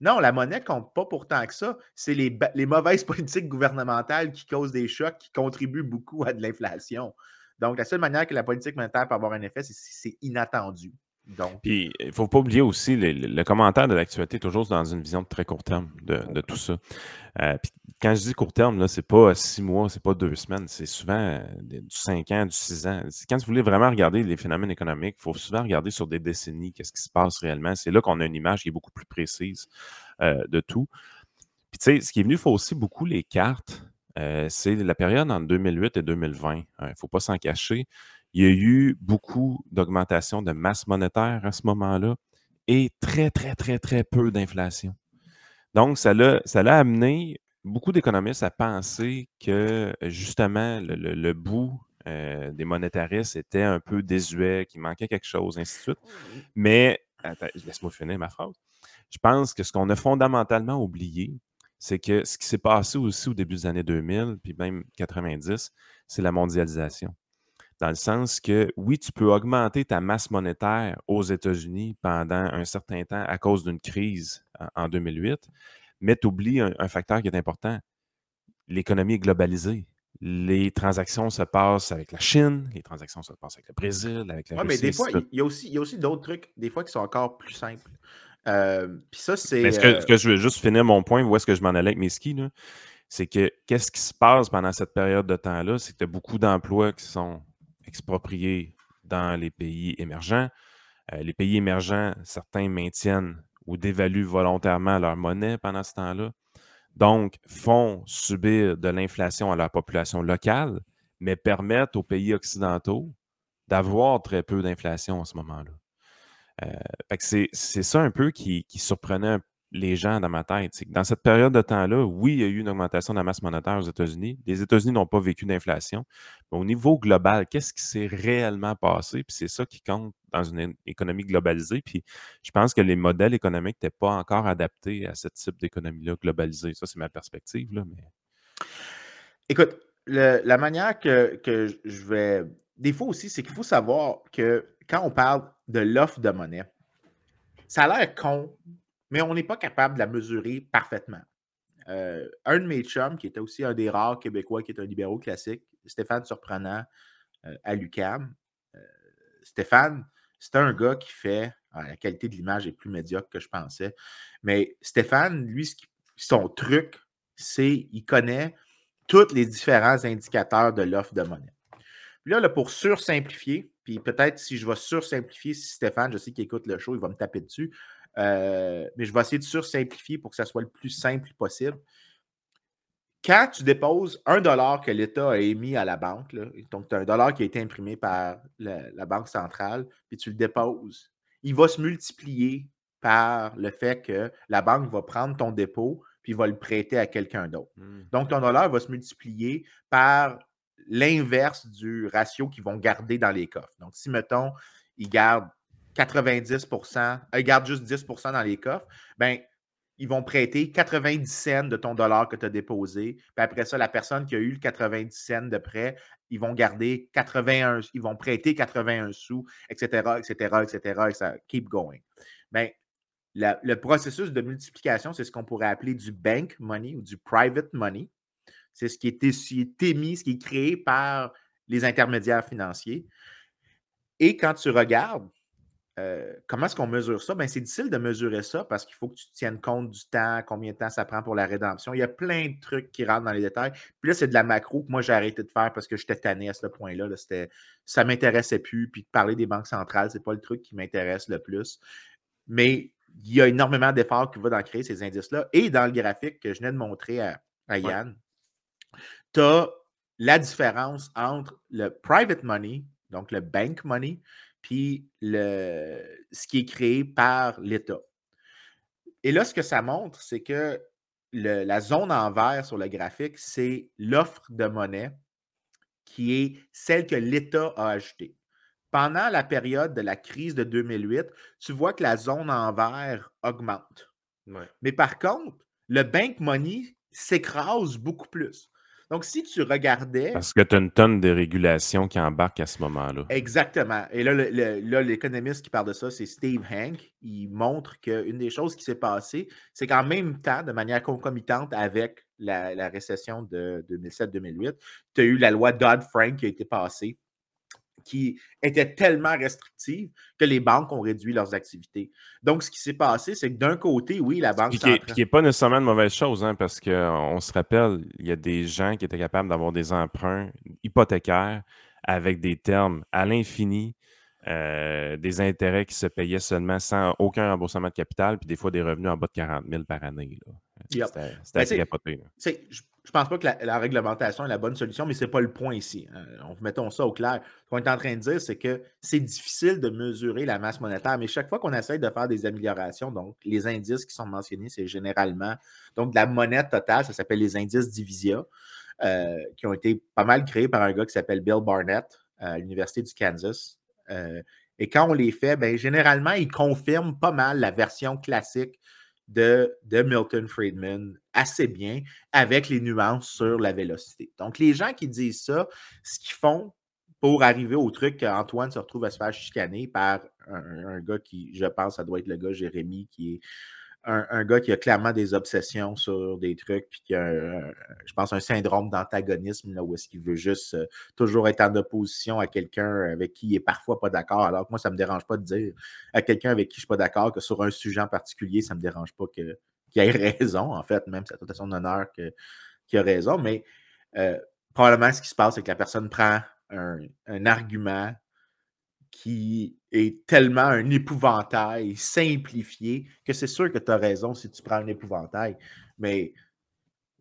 non, la monnaie compte pas pourtant que ça. C'est les, les, mauvaises politiques gouvernementales qui causent des chocs, qui contribuent beaucoup à de l'inflation. Donc, la seule manière que la politique monétaire peut avoir un effet, c'est si c'est inattendu. Donc... Puis, il ne faut pas oublier aussi, le, commentaire de l'actualité toujours dans une vision de très court terme de, tout ça. Euh, puis, quand je dis court terme, ce n'est pas six mois, ce n'est pas deux semaines, c'est souvent euh, du cinq ans, du six ans. Quand vous voulez vraiment regarder les phénomènes économiques, il faut souvent regarder sur des décennies, qu'est-ce qui se passe réellement. C'est là qu'on a une image qui est beaucoup plus précise euh, de tout. Puis, tu sais, ce qui est venu fausser beaucoup les cartes, euh, c'est la période entre 2008 et 2020. Il ne faut pas s'en cacher. Il y a eu beaucoup d'augmentation de masse monétaire à ce moment-là et très, très, très, très peu d'inflation. Donc, ça l'a, ça l'a amené beaucoup d'économistes à penser que justement le, bout euh, des monétaristes était un peu désuet, qu'il manquait quelque chose, ainsi de suite. Mais, laisse-moi finir ma phrase. Je pense que ce qu'on a fondamentalement oublié, c'est que ce qui s'est passé aussi au début des années 2000, puis même 90, c'est la mondialisation. Dans le sens que, oui, tu peux augmenter ta masse monétaire aux États-Unis pendant un certain temps à cause d'une crise en 2008, mais tu oublies un, facteur qui est important. L'économie est globalisée. Les transactions se passent avec la Chine, les transactions se passent avec le Brésil, avec la ouais, Russie. mais des fois, il y a aussi, aussi d'autres trucs, des fois, qui sont encore plus simples. Euh, puis ça, c'est. Est-ce euh que, je veux juste finir mon point, où est-ce que je m'en allais avec mes skis, c'est que qu'est-ce qui se passe pendant cette période de temps-là? C'est que tu as beaucoup d'emplois qui sont expropriés dans les pays émergents. Euh, les pays émergents, certains maintiennent ou dévaluent volontairement leur monnaie pendant ce temps-là. Donc, font subir de l'inflation à leur population locale, mais permettent aux pays occidentaux d'avoir très peu d'inflation en ce moment-là. Euh, c'est ça un peu qui, qui surprenait les gens dans ma tête. C'est que dans cette période de temps-là, oui, il y a eu une augmentation de la masse monétaire aux États-Unis. Les États-Unis n'ont pas vécu d'inflation. Mais au niveau global, qu'est-ce qui s'est réellement passé? Puis c'est ça qui compte dans une économie globalisée. Puis je pense que les modèles économiques n'étaient pas encore adaptés à ce type d'économie-là globalisée. Ça, c'est ma perspective. Là, mais... Écoute, la manière que, que je vais. Des fois aussi, c'est qu'il faut savoir que quand on parle de l'offre de monnaie, ça a l'air con, mais on n'est pas capable de la mesurer parfaitement. Euh, un de mes chums, qui était aussi un des rares Québécois qui est un libéraux classique, Stéphane Surprenant euh, à l'UCAM. Euh, Stéphane, c'est un gars qui fait. Ah, la qualité de l'image est plus médiocre que je pensais. Mais Stéphane, lui, son truc, c'est il connaît tous les différents indicateurs de l'offre de monnaie. Puis là, là, pour sursimplifier, puis peut-être si je vais sursimplifier, si Stéphane, je sais qu'il écoute le show, il va me taper dessus. Euh, mais je vais essayer de sursimplifier pour que ça soit le plus simple possible. Quand tu déposes un dollar que l'État a émis à la banque, donc tu as un dollar qui a été imprimé par la, Banque centrale, puis tu le déposes, il va se multiplier par le fait que la banque va prendre ton dépôt puis va le prêter à quelqu'un d'autre. Hmm. Donc, ton dollar va se multiplier par l'inverse du ratio qu'ils vont garder dans les coffres. Donc, si, mettons, ils gardent 90 ils gardent juste 10% dans les coffres, ben ils vont prêter 90 cents de ton dollar que tu as déposé. Puis après ça, la personne qui a eu le 90 cents de prêt, ils vont garder 81, ils vont prêter 81 sous, etc., etc., etc., et ça keep going. Bien, le processus de multiplication, c'est ce qu'on pourrait appeler du bank money ou du private money. C'est ce qui est émis, ce qui est créé par les intermédiaires financiers. Et quand tu regardes euh, comment est-ce qu'on mesure ça? Ben, c'est difficile de mesurer ça parce qu'il faut que tu tiennes compte du temps, combien de temps ça prend pour la rédemption. Il y a plein de trucs qui rentrent dans les détails. Puis là, c'est de la macro que moi, j'ai arrêté de faire parce que j'étais tanné à ce point-là. Là. Ça ne m'intéressait plus. Puis de parler des banques centrales, ce n'est pas le truc qui m'intéresse le plus. Mais il y a énormément d'efforts qui vont dans créer ces indices-là. Et dans le graphique que je venais de montrer à, Yann, tu as la différence entre le private money, donc le bank money, puis le, ce qui est créé par l'État. Et là, ce que ça montre, c'est que la zone en vert sur le graphique, c'est l'offre de monnaie qui est celle que l'État a ajoutée. Pendant la période de la crise de 2008, tu vois que la zone en vert augmente. Mais par contre, le bank money s'écrase beaucoup plus. Donc, si tu regardais. Parce que tu as une tonne de régulations qui embarquent à ce moment-là. Exactement. Et là, l'économiste qui parle de ça, c'est Steve Hank. Il montre qu'une des choses qui s'est passée, c'est qu'en même temps, de manière concomitante avec la, la récession de 2007-2008, tu as eu la loi Dodd-Frank qui a été passée qui était tellement restrictive que les banques ont réduit leurs activités. Donc, ce qui s'est passé, c'est que d'un côté, oui, la banque centrale... Qui n'est pas nécessairement une mauvaise chose, hein, parce qu'on se rappelle, il y a des gens qui étaient capables d'avoir des emprunts hypothécaires avec des termes à l'infini, euh, des intérêts qui se payaient seulement sans aucun remboursement de capital, puis des fois des revenus en bas de 40 000 par année. Ben, assez capoté. Je ne pense pas que la, réglementation est la bonne solution, mais ce n'est pas le point ici. Hein. mettons ça au clair. Ce qu'on est en train de dire, c'est que c'est difficile de mesurer la masse monétaire, mais chaque fois qu'on essaye de faire des améliorations, donc les indices qui sont mentionnés, c'est généralement donc de la monnaie totale, ça s'appelle les indices Divisia, euh, qui ont été pas mal créés par un gars qui s'appelle Bill Barnett à l'Université du Kansas. Euh, et quand on les fait, ben, généralement, ils confirment pas mal la version classique de, Milton Friedman assez bien avec les nuances sur la vélocité. Donc, les gens qui disent ça, ce qu'ils font pour arriver au truc qu'Antoine se retrouve à se faire chicaner par un, un, gars qui, je pense, ça doit être le gars Jérémy, qui est un, gars qui a clairement des obsessions sur des trucs, puis qui a, je pense, un syndrome d'antagonisme, où est-ce qu'il veut juste euh, toujours être en opposition à quelqu'un avec qui il n'est parfois pas d'accord. Alors que moi, ça me dérange pas de dire à quelqu'un avec qui je suis pas d'accord que sur un sujet en particulier, ça me dérange pas qu'il ait raison, en fait, même si c'est à son honneur qu'il a raison. Mais euh, probablement, ce qui se passe, c'est que la personne prend un, un argument qui est tellement un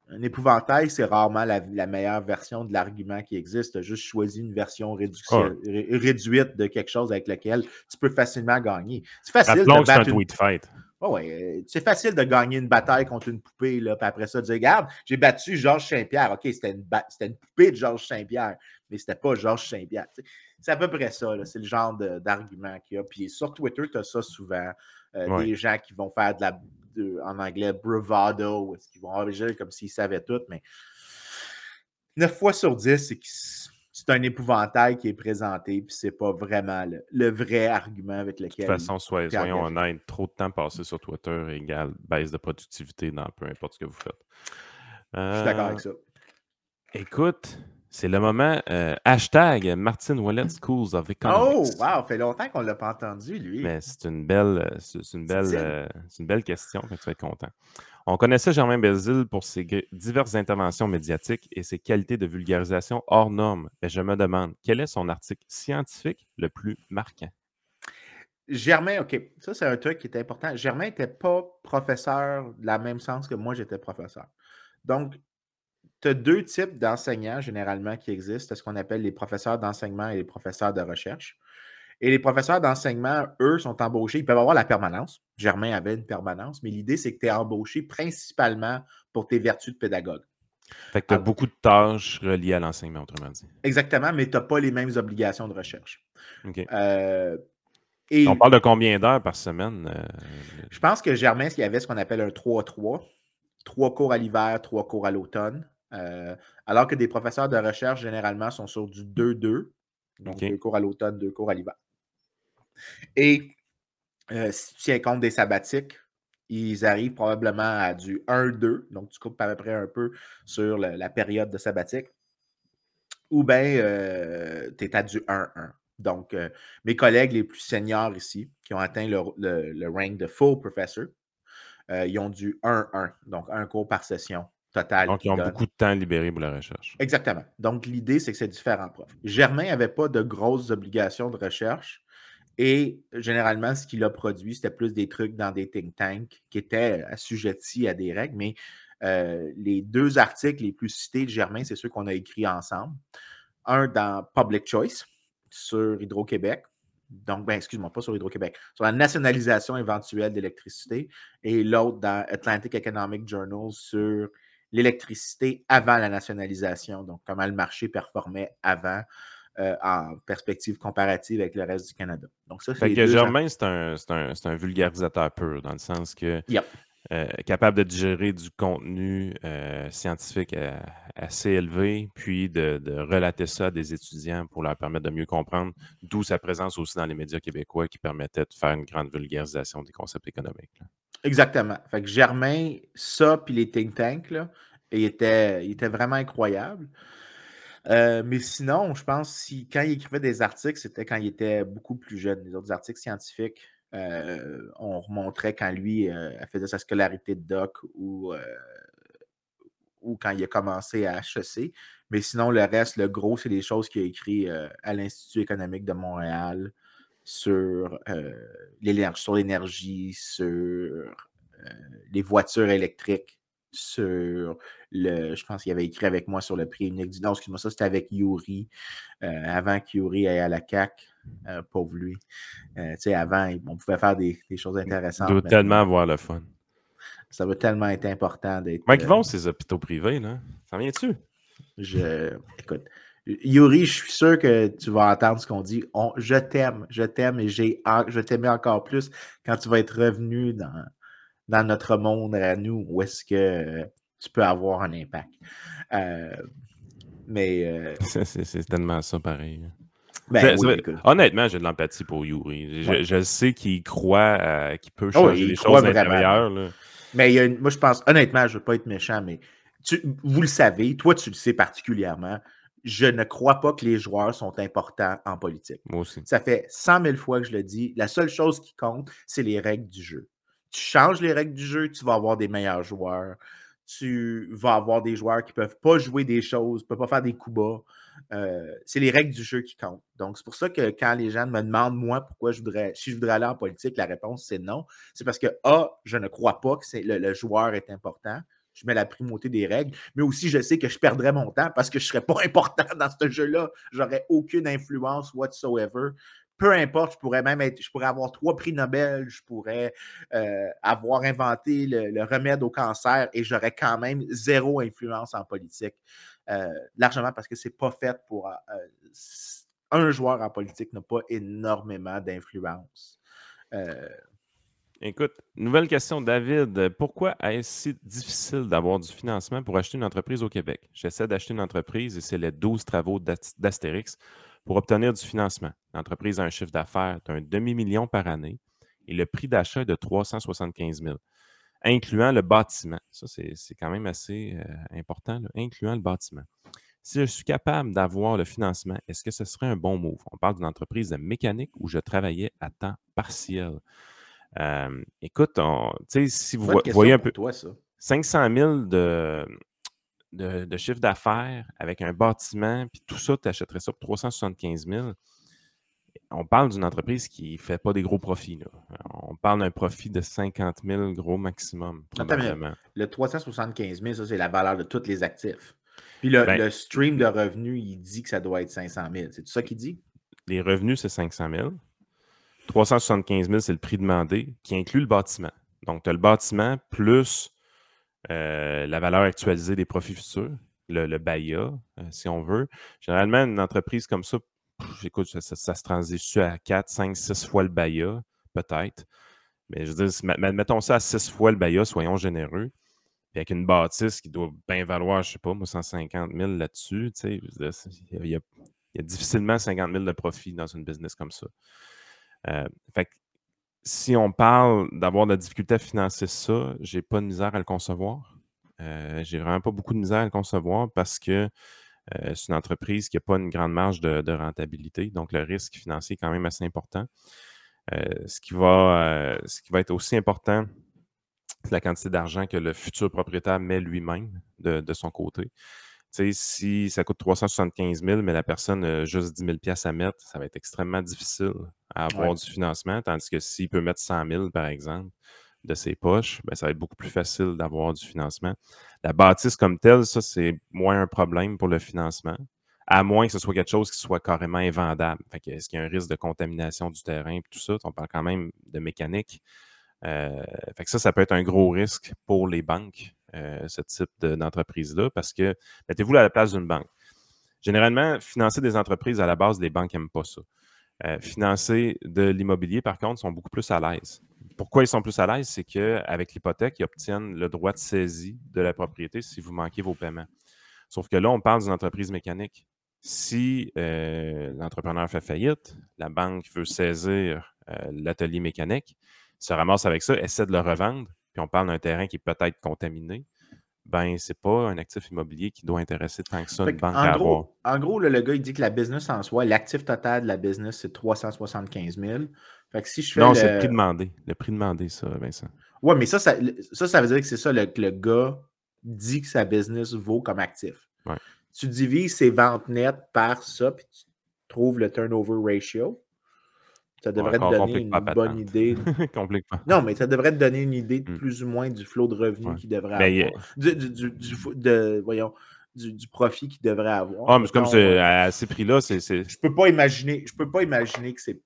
un épouvantail, c'est rarement la, meilleure version de l'argument qui existe. Tu as juste choisi une version réduite de quelque chose avec lequel tu peux facilement gagner. C'est facile de battre une... fight. Ouais, c'est facile de gagner une bataille contre une poupée, là, puis après ça, dire Regarde, j'ai battu Georges Saint-Pierre. OK, c'était une, une, poupée de Georges Saint-Pierre, mais c'était pas Georges Saint-Pierre. C'est à peu près ça. C'est le genre d'argument qu'il y a. Puis sur Twitter, tu as ça souvent. Euh, des gens qui vont faire de la en anglais bravado, qu'ils vont agir comme s'ils savaient tout, mais 9 fois sur 10, c'est c'est un épouvantail qui est présenté, puis c'est pas vraiment le, vrai argument avec lequel. De toute façon, soyons honnêtes, trop de temps passé sur Twitter égale baisse de productivité dans peu importe ce que vous faites. Je suis d'accord avec ça. Euh, écoute, c'est le moment euh, hashtag Martin Wallet Schools of Economics. Oh, wow, fait longtemps qu'on ne l'a pas entendu, lui. Mais c'est une belle, euh, c'est une belle, euh, une belle question, tu vas être content. On connaissait Germain Bézil pour ses diverses interventions médiatiques et ses qualités de vulgarisation hors normes. Mais je me demande, quel est son article scientifique le plus marquant? Germain, OK, ça c'est un truc qui est important. Germain n'était pas professeur de la même sens que moi j'étais professeur. Donc, tu as deux types d'enseignants généralement qui existent, ce qu'on appelle les professeurs d'enseignement et les professeurs de recherche. Et les professeurs d'enseignement, eux, sont embauchés. Ils peuvent avoir la permanence. Germain avait une permanence, mais l'idée, c'est que tu es embauché principalement pour tes vertus de pédagogue. Fait que tu as beaucoup de tâches reliées à l'enseignement, autrement dit. Exactement, mais tu n'as pas les mêmes obligations de recherche. Euh, et, On parle de combien d'heures par semaine? Euh, je pense que Germain, il y avait ce qu'on appelle un 3-3. Trois cours à l'hiver, trois cours à l'automne. Euh, alors que des professeurs de recherche, généralement, sont sur du 2-2. Donc, deux cours à l'automne, deux cours à l'hiver. Et euh, si tu tiens compte des sabbatiques, ils arrivent probablement à du 1-2. Donc, tu coupes à peu près un peu sur la période de sabbatique. Ou bien, euh, tu es à du 1-1. Donc, mes collègues les plus seniors ici, qui ont atteint le, le, rank de full professor, ils ont du 1-1, donc un cours par session donc, ils ont beaucoup de temps libéré pour la recherche. Exactement. Donc, l'idée, c'est que c'est différents profs. Germain n'avait pas de grosses obligations de recherche. Et généralement, ce qu'il a produit, c'était plus des trucs dans des think tanks qui étaient assujettis à des règles. Mais euh, les deux articles les plus cités de Germain, c'est ceux qu'on a écrits ensemble. Un dans Public Choice sur Hydro-Québec. Donc, ben, excuse-moi, pas sur Hydro-Québec, sur la nationalisation éventuelle d'électricité. Et l'autre dans Atlantic Economic Journal sur l'électricité avant la nationalisation, donc comment le marché performait avant euh, en perspective comparative avec le reste du Canada. Donc ça, c'est Germain, c'est un, un, vulgarisateur pur, dans le sens que euh, capable de digérer du contenu euh, scientifique assez élevé, puis de, relater ça à des étudiants pour leur permettre de mieux comprendre, d'où sa présence aussi dans les médias québécois qui permettait de faire une grande vulgarisation des concepts économiques. Exactement. Fait que Germain, ça, puis les think tanks, là, il était, il était vraiment incroyable. Euh, mais sinon, je pense si quand il écrivait des articles, c'était quand il était beaucoup plus jeune. Les autres articles scientifiques, euh, on remontrait quand lui euh, faisait sa scolarité de doc ou, ou quand il a commencé à HEC. Mais sinon, le reste, le gros, c'est des choses qu'il a écrit à l'Institut économique de Montréal sur l'énergie, sur les voitures électriques sur le. Je pense qu'il avait écrit avec moi sur le prix unique du. Non, excuse-moi, ça c'était avec Yuri. Euh, avant qu'Yuri aille à la CAC. Euh, pauvre lui. Euh, tu sais, avant, on pouvait faire des, choses intéressantes. Ça doit tellement avoir le fun. Ça va tellement être important d'être. Comment ils vont ces hôpitaux privés, là? Ça vient-tu? Je. Écoute. Yuri, je suis sûr que tu vas entendre ce qu'on dit. je t'aime, je t'aime et j'ai, je t'aimais encore plus quand tu vas être revenu dans, dans notre monde à nous où est-ce que tu peux avoir un impact. Euh, mais. Euh, c'est tellement ça pareil. Ben honnêtement, j'ai de l'empathie pour Yuri. Je, sais qu'il croit qu'il peut oh, changer les choses à l'intérieur. Mais moi, je pense, honnêtement, je ne veux pas être méchant, mais vous le savez, toi, tu le sais particulièrement. Je ne crois pas que les joueurs sont importants en politique. Moi aussi. Ça fait 100 000 fois que je le dis. La seule chose qui compte, c'est les règles du jeu tu changes les règles du jeu, tu vas avoir des meilleurs joueurs. Tu vas avoir des joueurs qui ne peuvent pas jouer des choses, ne peuvent pas faire des coups bas. Euh, c'est les règles du jeu qui comptent. Donc, c'est pour ça que quand les gens me demandent, moi, pourquoi je voudrais, si je voudrais aller en politique, la réponse, c'est non. C'est parce que, A, je ne crois pas que le, le, joueur est important. Je mets la primauté des règles, mais aussi je sais que je perdrais mon temps parce que je ne serais pas important dans ce jeu-là. J'aurais aucune influence whatsoever peu importe, je pourrais même être, je pourrais avoir trois prix Nobel, je pourrais euh, avoir inventé le, remède au cancer et j'aurais quand même zéro influence en politique. Euh, largement parce que c'est pas fait pour. Euh, un joueur en politique n'a pas énormément d'influence. Écoute, nouvelle question, David. Pourquoi est-ce si difficile d'avoir du financement pour acheter une entreprise au Québec? J'essaie d'acheter une entreprise et c'est les 12 travaux d'Astérix pour obtenir du financement. L'entreprise a un chiffre d'affaires d'un demi-million par année et le prix d'achat est de 375 000, incluant le bâtiment. Ça, c'est quand même assez euh, important, incluant le bâtiment. Si je suis capable d'avoir le financement, est-ce que ce serait un bon move? On parle d'une entreprise de mécanique où je travaillais à temps partiel. Euh, écoute, si vous voyez un peu. Toi, ça. 500 000 de, de, chiffre d'affaires avec un bâtiment, puis tout ça, tu achèterais ça pour 375 000. On parle d'une entreprise qui ne fait pas des gros profits. On parle d'un profit de 50 000 gros maximum. Probablement. Le 375 000, ça, c'est la valeur de tous les actifs. Puis le, ben stream de revenus, il dit que ça doit être 500 000. C'est tout ça qu'il dit? Les revenus, c'est 500 000. 375 000, c'est le prix demandé qui inclut le bâtiment. Donc, tu as le bâtiment plus euh, la valeur actualisée des profits futurs, le, BAIA, euh, si on veut. Généralement, une entreprise comme ça, j'écoute, ça, se transige à 4, 5, 6 fois le BAIA, peut-être. Mais je veux dire, mettons ça à 6 fois le BAIA, soyons généreux. Puis avec une bâtisse qui doit bien valoir, je ne sais pas, 150 000 là-dessus, il y, a, difficilement 50 000 de profit dans une business comme ça. Euh, fait que si on parle d'avoir de la difficulté à financer ça, j'ai pas de misère à le concevoir. Euh, j'ai vraiment pas beaucoup de misère à le concevoir parce que euh, c'est une entreprise qui n'a pas une grande marge de, rentabilité, donc le risque financier est quand même assez important. Euh, ce, qui va, ce qui va être aussi important, c'est la quantité d'argent que le futur propriétaire met lui-même de, son côté. Si ça coûte 375 000, mais la personne a juste 10 000 à mettre, ça va être extrêmement difficile à avoir du financement, tandis que s'il peut mettre 100 000, par exemple, de ses poches, ben, ça va être beaucoup plus facile d'avoir du financement. La bâtisse comme telle, ça, c'est moins un problème pour le financement, à moins que ce soit quelque chose qui soit carrément invendable. est-ce qu'il y a un risque de contamination du terrain et tout ça? On parle quand même de mécanique. Euh, fait que ça, ça peut être un gros risque pour les banques, ce type d'entreprise-là, parce que mettez-vous à la place d'une banque. Généralement, financer des entreprises à la base, les banques n'aiment pas ça. Euh, financer de l'immobilier, par contre, sont beaucoup plus à l'aise. Pourquoi ils sont plus à l'aise? C'est qu'avec l'hypothèque, ils obtiennent le droit de saisie de la propriété si vous manquez vos paiements. Sauf que là, on parle d'une entreprise mécanique. Si euh, l'entrepreneur fait faillite, la banque veut saisir euh, l'atelier mécanique, se ramasse avec ça, essaie de le revendre, puis on parle d'un terrain qui est peut-être contaminé ben, c'est pas un actif immobilier qui doit intéresser tant que ça une banque en à gros, avoir. En gros, le, gars, il dit que la business en soi, l'actif total de la business, c'est 375 000. Fait que si je fais non, c'est le prix demandé. Le prix demandé, ça, Vincent. Ouais, mais ça, ça, ça, veut dire que c'est ça, le, le gars dit que sa business vaut comme actif. Ouais. Tu divises ses ventes nettes par ça, puis tu trouves le turnover ratio. Ça devrait te donner une bonne idée. Non, mais ça devrait te donner une idée de mmh. plus ou moins du flot de revenus qu'il devrait avoir. Du, du, du, de, voyons, du, profit qu'il devrait avoir. Ah, mais comme c'est à ces prix-là, c'est. Je peux pas imaginer. Je peux pas imaginer que c'est.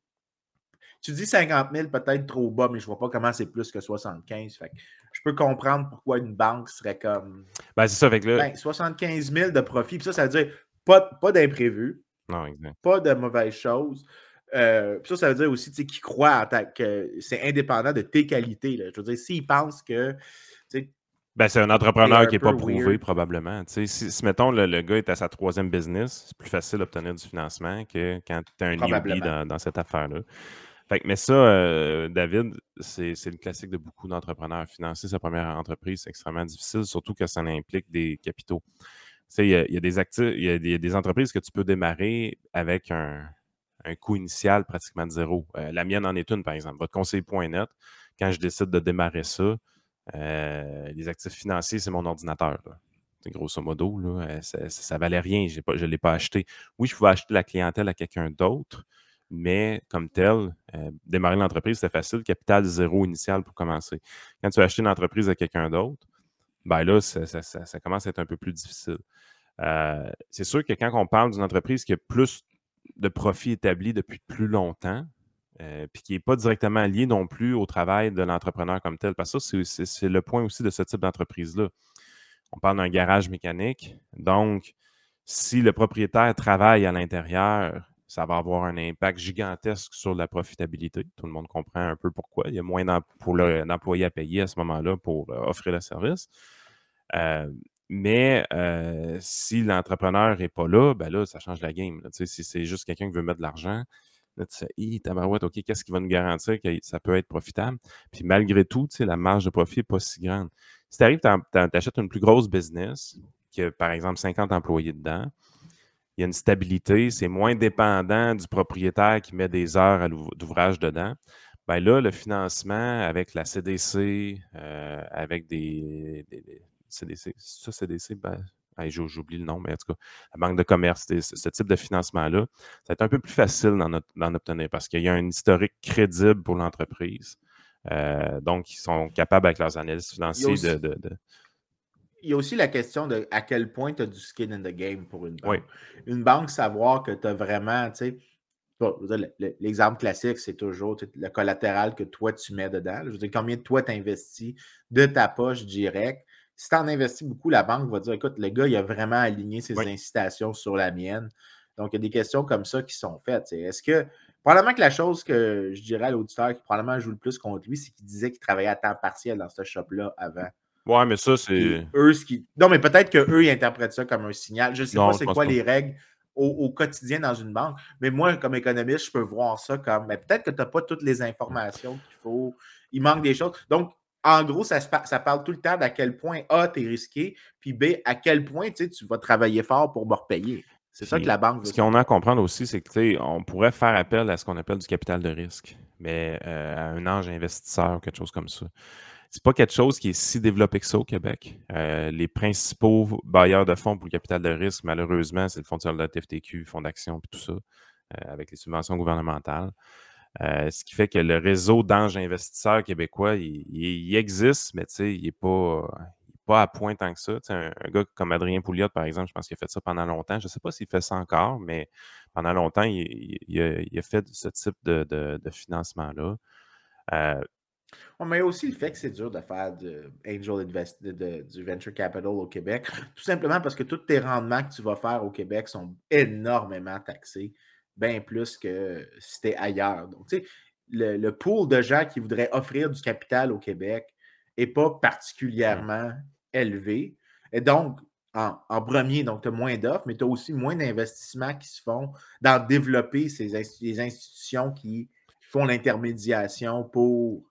Tu dis 50 000 peut-être trop bas, mais je vois pas comment c'est plus que 75. Fait je peux comprendre pourquoi une banque serait comme. Ben, c'est ça. Avec le... Ben, 75 000 de profit. Puis ça, ça veut dire pas, pas d'imprévu. Non, exact. Pas de mauvaises choses. Euh, ça, ça veut dire aussi qu'ils croient que c'est indépendant de tes qualités. Là. Je veux dire, s'ils pensent que. Ben, c'est un entrepreneur qui n'est pas prouvé, probablement. Si, si, mettons, le, gars est à sa troisième business, c'est plus facile d'obtenir du financement que quand tu as un newbie dans, dans cette affaire-là. mais ça, euh, David, c'est le classique de beaucoup d'entrepreneurs. Financer sa première entreprise, c'est extrêmement difficile, surtout que ça implique des capitaux. Il y, y, a des actifs, il y a des entreprises que tu peux démarrer avec un, un coût initial pratiquement zéro. Euh, la mienne en est une, par exemple. Votre conseiller.net, quand je décide de démarrer ça, euh, les actifs financiers, c'est mon ordinateur. Grosso modo, là, euh, ça, ne valait rien. Je ne l'ai pas acheté. Oui, je pouvais acheter la clientèle à quelqu'un d'autre, mais comme tel, démarrer l'entreprise, c'est facile. Capital zéro initial pour commencer. Quand tu as acheté une entreprise à quelqu'un d'autre, ben là, ça, commence à être un peu plus difficile. C'est sûr que quand on parle d'une entreprise qui a plus de profits établis depuis plus longtemps, euh, puis qui n'est pas directement lié non plus au travail de l'entrepreneur comme tel, parce que ça, c'est le point aussi de ce type d'entreprise-là. On parle d'un garage mécanique, donc si le propriétaire travaille à l'intérieur, ça va avoir un impact gigantesque sur la profitabilité. Tout le monde comprend un peu pourquoi. Il y a moins pour l'employé à payer à ce moment-là pour euh, offrir le service. Euh, mais si l'entrepreneur n'est pas là, ben là, ça change la game. Si c'est juste quelqu'un qui veut mettre de l'argent, tu sais, tabarouette, OK, qu'est-ce qui va nous garantir que ça peut être profitable? Puis malgré tout, la marge de profit n'est pas si grande. Si tu arrives, tu achètes une plus grosse business, qui a par exemple 50 employés dedans, il y a une stabilité, c'est moins dépendant du propriétaire qui met des heures d'ouvrage dedans. Bien là, le financement avec la CDC, avec des, CDC, ça CDC, ben, j'oublie le nom, mais en tout cas, la banque de commerce, ce type de financement-là, ça va être un peu plus facile d'en obtenir parce qu'il y a un historique crédible pour l'entreprise. Euh, donc, ils sont capables, avec leurs analyses financiers, de, il y a aussi la question de à quel point tu as du skin in the game pour une banque. Une banque, savoir que tu as vraiment, tu sais, l'exemple classique, c'est toujours le collatéral que toi, tu mets dedans. Je veux dire, combien de toi tu investis de ta poche directe. Si tu en investis beaucoup, la banque va dire écoute, le gars, il a vraiment aligné ses incitations sur la mienne. Donc, il y a des questions comme ça qui sont faites. Est-ce que, probablement que la chose que je dirais à l'auditeur qui probablement joue le plus contre lui, c'est qu'il disait qu'il travaillait à temps partiel dans ce shop-là avant. Ouais, mais ça, c'est. Eux, ce qui... Non, mais peut-être qu'eux, ils interprètent ça comme un signal. Je ne sais pas c'est quoi les règles au, quotidien dans une banque. Mais moi, comme économiste, je peux voir ça comme. Mais peut-être que tu n'as pas toutes les informations qu'il faut. Il manque des choses. Donc, en gros, ça, ça parle tout le temps d'à quel point A, tu es risqué, puis B, à quel point tu vas travailler fort pour me repayer. C'est ça que la banque veut. Ce qu'on a à comprendre aussi, c'est que on pourrait faire appel à ce qu'on appelle du capital de risque, mais euh, à un ange investisseur ou quelque chose comme ça c'est pas quelque chose qui est si développé que ça au Québec. Euh, les principaux bailleurs de fonds pour le capital de risque, malheureusement, c'est le Fonds de solidarité FTQ, Fonds d'action et tout ça, euh, avec les subventions gouvernementales. Euh, ce qui fait que le réseau d'anges investisseurs québécois, il, existe, mais il n'est pas, pas à point tant que ça. Un, gars comme Adrien Pouliot, par exemple, je pense qu'il a fait ça pendant longtemps. Je ne sais pas s'il fait ça encore, mais pendant longtemps, il, a, fait ce type de, de financement-là. On mais aussi le fait que c'est dur de faire de angel invest, du venture capital au Québec, tout simplement parce que tous tes rendements que tu vas faire au Québec sont énormément taxés, bien plus que si c'était ailleurs. Donc, tu sais, le, pool de gens qui voudraient offrir du capital au Québec n'est pas particulièrement élevé. Et donc, en, premier, donc tu as moins d'offres, mais tu as aussi moins d'investissements qui se font dans développer ces les institutions qui font l'intermédiation pour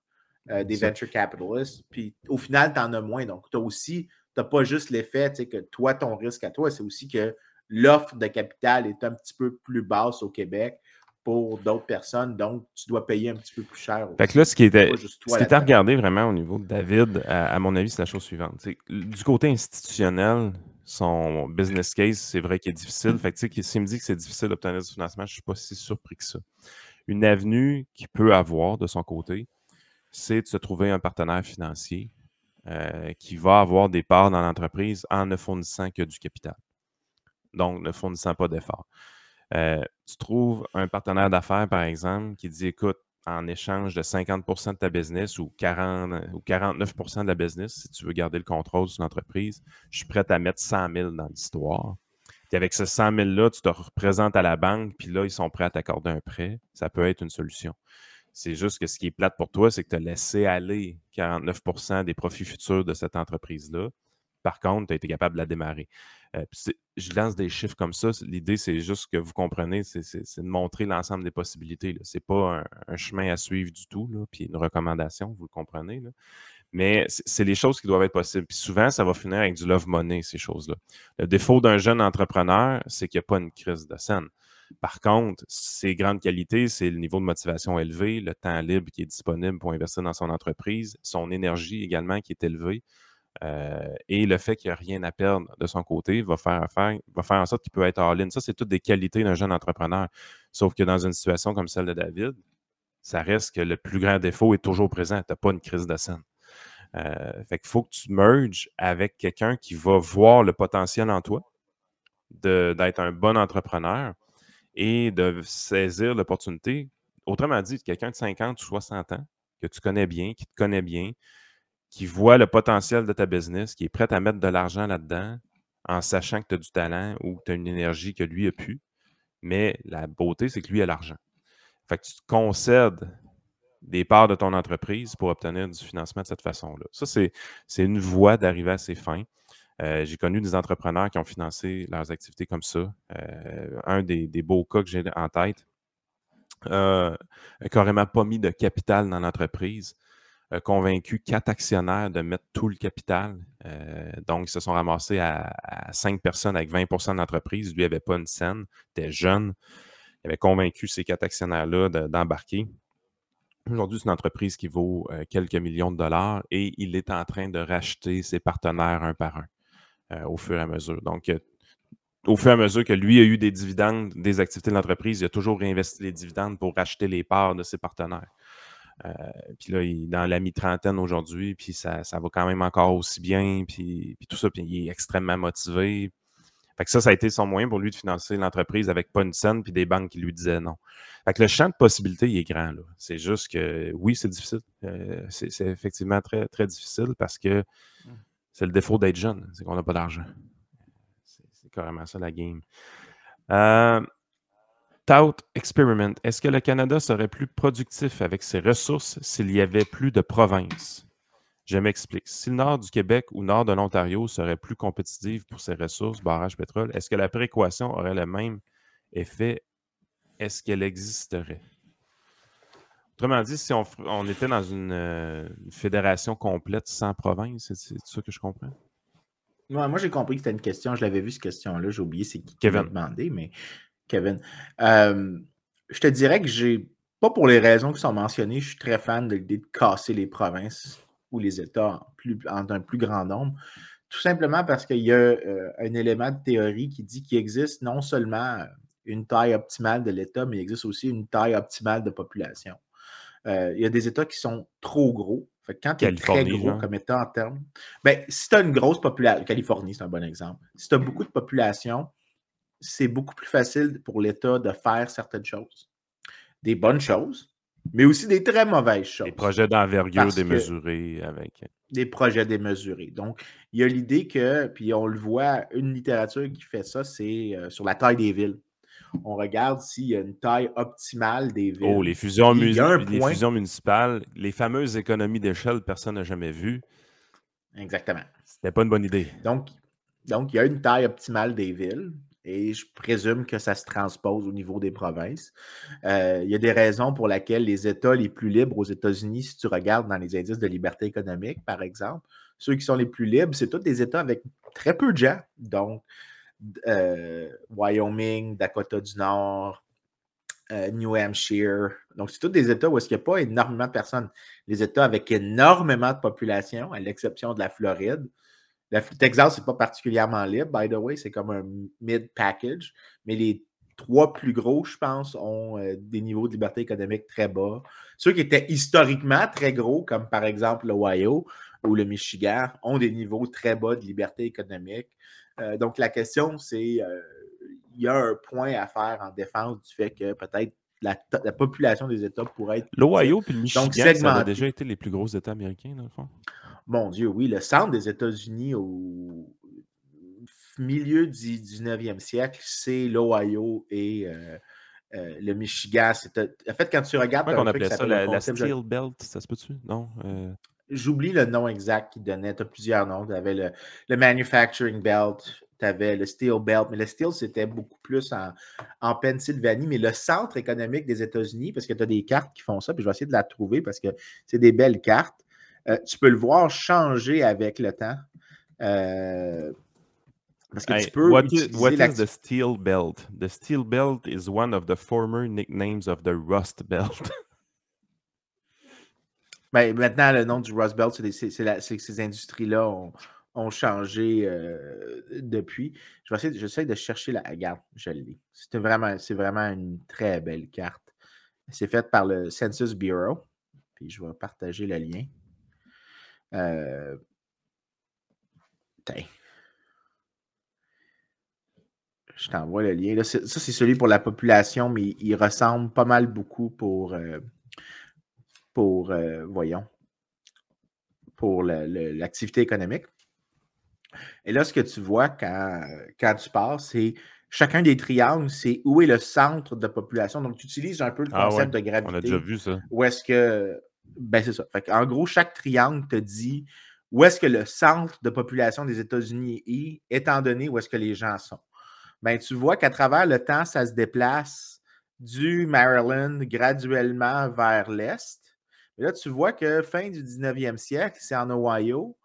euh, des venture capitalists. Puis au final, tu en as moins. Donc, tu as aussi, tu n'as pas juste l'effet que toi, ton risque à toi, c'est aussi que l'offre de capital est un petit peu plus basse au Québec pour d'autres personnes. Donc, tu dois payer un petit peu plus cher. Fait que là, ce qui était, ce qui était à regarder vraiment au niveau de David, à, mon avis, c'est la chose suivante. du côté institutionnel, son business case, c'est vrai qu'il est difficile. Fait que, s'il me dit que c'est difficile d'obtenir du financement, je ne suis pas si surpris que ça. Une avenue qu'il peut avoir de son côté, c'est de se trouver un partenaire financier euh, qui va avoir des parts dans l'entreprise en ne fournissant que du capital. Donc, ne fournissant pas d'efforts. Tu trouves un partenaire d'affaires, par exemple, qui dit écoute, en échange de 50% de ta business ou, 40, ou 49% de la business, si tu veux garder le contrôle sur l'entreprise, je suis prêt à mettre 100 000 dans l'histoire. Puis avec ce 100 000-là, tu te représentes à la banque, puis là, ils sont prêts à t'accorder un prêt. Ça peut être une solution. C'est juste que ce qui est plate pour toi, c'est que tu as laissé aller 49% des profits futurs de cette entreprise-là. Par contre, tu as été capable de la démarrer. Euh, je lance des chiffres comme ça. L'idée, c'est juste que vous comprenez, c'est de montrer l'ensemble des possibilités. Ce n'est pas un, chemin à suivre du tout, puis une recommandation, vous le comprenez. Mais c'est les choses qui doivent être possibles. Puis souvent, ça va finir avec du love money, ces choses-là. Le défaut d'un jeune entrepreneur, c'est qu'il n'y a pas une crise de scène. Par contre, ses grandes qualités, c'est le niveau de motivation élevé, le temps libre qui est disponible pour investir dans son entreprise, son énergie également qui est élevée. Euh, et le fait qu'il n'y a rien à perdre de son côté va faire, en sorte qu'il peut être all-in. Ça, c'est toutes des qualités d'un jeune entrepreneur. Sauf que dans une situation comme celle de David, ça reste que le plus grand défaut est toujours présent. Tu n'as pas une crise de scène. Euh, fait qu'il faut que tu merges avec quelqu'un qui va voir le potentiel en toi, d'être un bon entrepreneur et de saisir l'opportunité. Autrement dit, quelqu'un de 50 ou 60 ans que tu connais bien, qui te connaît bien, qui voit le potentiel de ta business, qui est prêt à mettre de l'argent là-dedans en sachant que tu as du talent ou que tu as une énergie que lui a pu. Mais la beauté, c'est que lui a l'argent. Fait que tu te concèdes des parts de ton entreprise pour obtenir du financement de cette façon-là. Ça, c'est une voie d'arriver à ses fins. Euh, j'ai connu des entrepreneurs qui ont financé leurs activités comme ça. Euh, un des, beaux cas que j'ai en tête, euh, carrément pas mis de capital dans l'entreprise, convaincu quatre actionnaires de mettre tout le capital. Euh, donc, ils se sont ramassés à, cinq personnes avec 20 de l'entreprise. Lui n'avait pas une scène, était jeune. Il avait convaincu ces quatre actionnaires-là d'embarquer. Aujourd'hui, c'est une entreprise qui vaut euh, quelques millions de dollars et il est en train de racheter ses partenaires un par un euh, au fur et à mesure. Donc, au fur et à mesure que lui a eu des dividendes des activités de l'entreprise, il a toujours réinvesti les dividendes pour racheter les parts de ses partenaires. Euh, puis là, il est dans la mi-trentaine aujourd'hui, puis ça, va quand même encore aussi bien, puis, tout ça, puis il est extrêmement motivé. Fait que ça, ça a été son moyen pour lui de financer l'entreprise avec pas une scène, puis des banques qui lui disaient non. Fait que le champ de possibilités, il est grand. Là. C'est juste que, oui, c'est difficile. Euh, c'est, effectivement très, très difficile parce que mmh. c'est le défaut d'être jeune, c'est qu'on n'a pas d'argent. C'est, carrément ça la game. Euh, Tout Experiment. Est-ce que le Canada serait plus productif avec ses ressources s'il y avait plus de provinces? Je m'explique. Si le nord du Québec ou le nord de l'Ontario serait plus compétitif pour ses ressources, barrage pétrole, est-ce que la prééquation aurait le même effet? Est-ce qu'elle existerait? Autrement dit, si on, était dans euh, une, fédération complète sans province, c'est ça que je comprends? moi, j'ai compris que c'était une question. Je l'avais vu, cette question-là. J'ai oublié c'est qui m'a demandé, mais Kevin. Euh, je te dirais que j'ai, pas pour les raisons qui sont mentionnées, je suis très fan de l'idée de casser les provinces ou les États en, un plus grand nombre. Tout simplement parce qu'il y a euh, un élément de théorie qui dit qu'il existe non seulement une taille optimale de l'État, mais il existe aussi une taille optimale de population. Euh, il y a des États qui sont trop gros. quand tu es très gros comme État en termes. Ben, si tu as une grosse population, Californie, c'est un bon exemple. Si tu as beaucoup de population, c'est beaucoup plus facile pour l'État de faire certaines choses. Des bonnes choses, mais aussi des très mauvaises choses. Des projets d'envergure démesurés avec. Des projets démesurés. Donc, il y a l'idée que, puis on le voit, une littérature qui fait ça, c'est euh, sur la taille des villes. On regarde s'il y a une taille optimale des villes. Oh, les fusions, les fusions municipales, les fameuses économies d'échelle, personne n'a jamais vu. Exactement. C'était pas une bonne idée. Donc, donc, il y a une taille optimale des villes et je présume que ça se transpose au niveau des provinces. Euh, il y a des raisons pour lesquelles les États les plus libres aux États-Unis, si tu regardes dans les indices de liberté économique, par exemple, ceux qui sont les plus libres, c'est tous des États avec très peu de gens. Donc, euh, Wyoming, Dakota du Nord, euh, New Hampshire. Donc, c'est tous des États où il n'y a pas énormément de personnes. Les États avec énormément de population, à l'exception de la Floride, le Texas, c'est pas particulièrement libre, by the way, c'est comme un mid-package, mais les trois plus gros, je pense, ont euh, des niveaux de liberté économique très bas. Ceux qui étaient historiquement très gros, comme par exemple l'Ohio ou le Michigan, ont des niveaux très bas de liberté économique. Euh, donc, la question, c'est euh, il y a un point à faire en défense du fait que peut-être la, population des États pourrait être. L'Ohio et le Michigan, ça a déjà été les plus gros États américains, dans le fond? Mon Dieu, oui, le centre des États-Unis au milieu du 19e siècle, c'est l'Ohio et euh, euh, le Michigan. En fait, quand tu regardes. Comment on appelait ça la, Steel Belt, ça se peut-tu? Non? Euh. J'oublie le nom exact qu'il donnait. Tu as plusieurs noms. Tu avais le, Manufacturing Belt, tu avais le Steel Belt, mais le Steel, c'était beaucoup plus en, en, Pennsylvanie. Mais le centre économique des États-Unis, parce que tu as des cartes qui font ça, puis je vais essayer de la trouver parce que c'est des belles cartes. Euh, tu peux le voir changer avec le temps. Euh, parce que tu peux. What, is, what is the steel belt? The steel belt is one of the former nicknames of the rust belt. Ben, maintenant, le nom du Rust Belt, c'est que ces industries-là ont, changé euh, depuis. Je vais essayer, j'essaie de chercher la carte. Je l'ai. C'est vraiment, vraiment une très belle carte. C'est faite par le Census Bureau. Puis je vais partager le lien. Euh, Je t'envoie le lien. ça, c'est celui pour la population, mais il ressemble pas mal beaucoup pour, euh, pour euh, voyons, pour l'activité économique. Et là, ce que tu vois quand, quand tu passes, c'est chacun des triangles, c'est où est le centre de population. Donc, tu utilises un peu le ah concept de gravité. On a déjà vu ça. Où est-ce que. Ben, c'est ça. en gros, chaque triangle te dit où est-ce que le centre de population des États-Unis est, étant donné où est-ce que les gens sont. Ben, tu vois qu'à travers le temps, ça se déplace du Maryland graduellement vers l'Est. Là, tu vois que fin du 19e siècle, c'est en Ohio,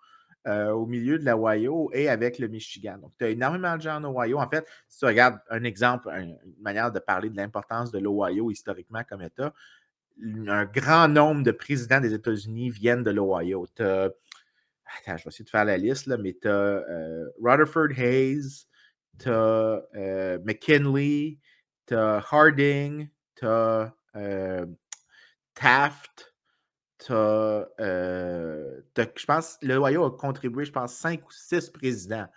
euh, au milieu de l'Ohio et avec le Michigan. Donc, tu as énormément de gens en Ohio. En fait, si tu regardes un exemple, une manière de parler de l'importance de l'Ohio historiquement comme État, un grand nombre de présidents des États-Unis viennent de l'Ohio. Tu as Attends, je vais essayer de faire la liste, là, mais tu as euh, Rutherford Hayes, tu as euh, McKinley, tu as Harding, tu as Taft, euh, je pense, le Ohio a contribué, je pense, cinq ou six présidents.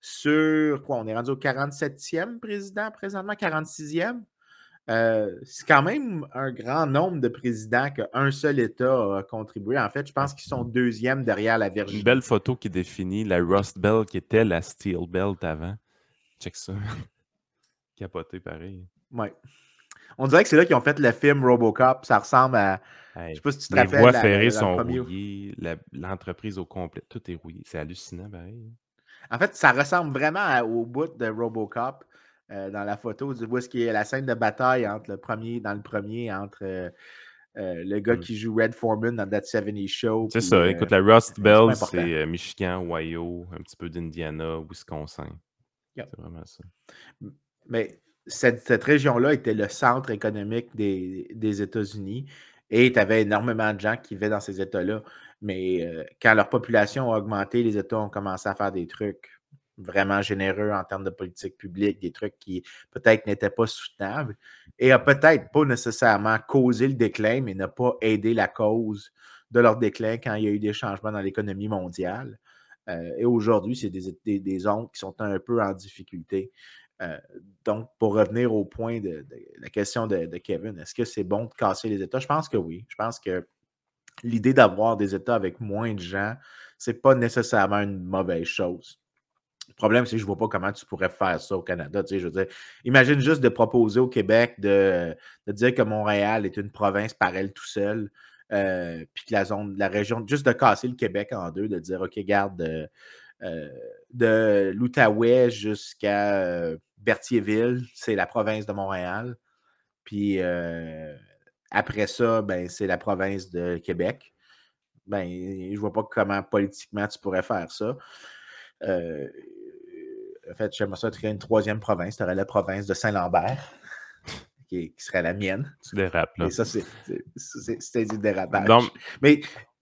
Sur quoi? On est rendu au 47e président présentement, 46e. Euh, c'est quand même un grand nombre de présidents qu'un seul État a contribué. En fait, je pense qu'ils sont deuxième derrière la Virginie. Une belle photo qui définit la Rust Belt qui était la Steel Belt avant. Check ça. Capoté pareil. Ouais. On dirait que c'est là qu'ils ont fait le film Robocop. Ça ressemble à. je sais pas si tu te les voies ferrées sont rouillées, l'entreprise au complet, tout est rouillé. C'est hallucinant, pareil. En fait, ça ressemble vraiment au bout de Robocop euh, dans la photo. Tu vois ce qui est la scène de bataille entre le premier, dans le premier, entre euh, euh, le gars hmm. qui joue Red Foreman dans That 70 Show. C'est ça. Écoute, la Rust Belt, c'est Michigan, Ohio, un petit peu d'Indiana, Wisconsin. C'est vraiment ça. Mais cette, région-là était le centre économique des, États-Unis et tu avais énormément de gens qui vivaient dans ces États-là. Mais quand leur population a augmenté, les États ont commencé à faire des trucs vraiment généreux en termes de politique publique, des trucs qui peut-être n'étaient pas soutenables et a peut-être pas nécessairement causé le déclin, mais n'a pas aidé la cause de leur déclin quand il y a eu des changements dans l'économie mondiale. Euh, et aujourd'hui, c'est des, des, qui sont un peu en difficulté. Euh, donc, pour revenir au point de, la question de, Kevin, est-ce que c'est bon de casser les États? Je pense que oui. Je pense que l'idée d'avoir des États avec moins de gens, ce n'est pas nécessairement une mauvaise chose. Le problème, c'est que je ne vois pas comment tu pourrais faire ça au Canada. je veux dire, imagine juste de proposer au Québec de, dire que Montréal est une province par elle tout seul, euh, puis que la zone, la région, juste de casser le Québec en deux, de dire OK, garde, euh, de l'Outaouais jusqu'à euh, Berthierville, c'est la province de Montréal. Puis euh, après ça, ben, c'est la province de Québec. Ben, je ne vois pas comment politiquement tu pourrais faire ça. En fait, j'aimerais ça créer une troisième province. Tu aurais la province de Saint-Lambert, qui, serait la mienne. Tu dérapes, là. Et ça, c'est du dérapage. Mais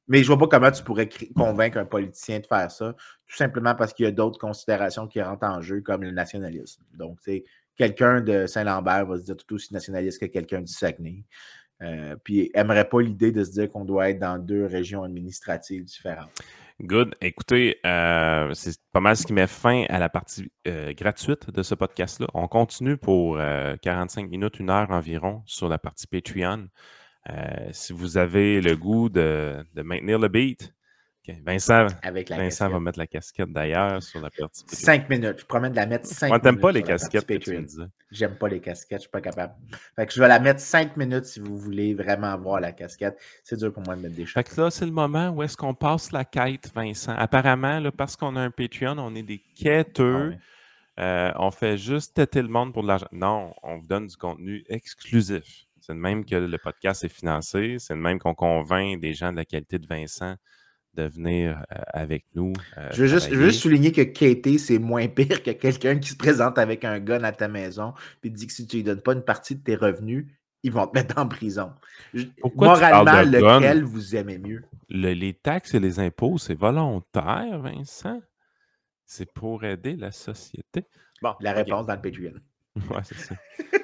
mais je ne vois pas comment tu pourrais convaincre un politicien de faire ça, tout simplement parce qu'il y a d'autres considérations qui rentrent en jeu, comme le nationalisme. Donc, quelqu'un de Saint-Lambert va se dire tout aussi nationaliste que quelqu'un du Saguenay. Euh, puis n'aimerait pas l'idée de se dire qu'on doit être dans deux régions administratives différentes. Good. Écoutez, euh, c'est pas mal ce qui met fin à la partie euh, gratuite de ce podcast-là. On continue pour 45 minutes, une heure environ sur la partie Patreon. Euh, si vous avez le goût de, maintenir le beat, Vincent, Vincent va mettre la casquette d'ailleurs sur la partie. Cinq minutes. Je promets de la mettre cinq minutes. t'aimes pas les casquettes J'aime pas les casquettes, je suis pas capable. Fait que je vais la mettre cinq minutes si vous voulez vraiment voir la casquette. C'est dur pour moi de mettre des choses. Fait que là, c'est le moment où est-ce qu'on passe la quête, Vincent. Apparemment, là, parce qu'on a un Patreon, on est des quêteux. Ah euh, on fait juste têter le monde pour de l'argent. Non, on vous donne du contenu exclusif. C'est de même que le podcast est financé. C'est de même qu'on convainc des gens de la qualité de Vincent de venir euh, avec nous. Euh, je, veux juste, souligner que Katie, c'est moins pire que quelqu'un qui se présente avec un gun à ta maison et dit que si tu lui donnes pas une partie de tes revenus, ils vont te mettre en prison. Moralement, lequel vous aimez mieux? les taxes et les impôts, c'est volontaire, Vincent. C'est pour aider la société. Bon, la réponse dans le Patreon. Ouais, c'est ça.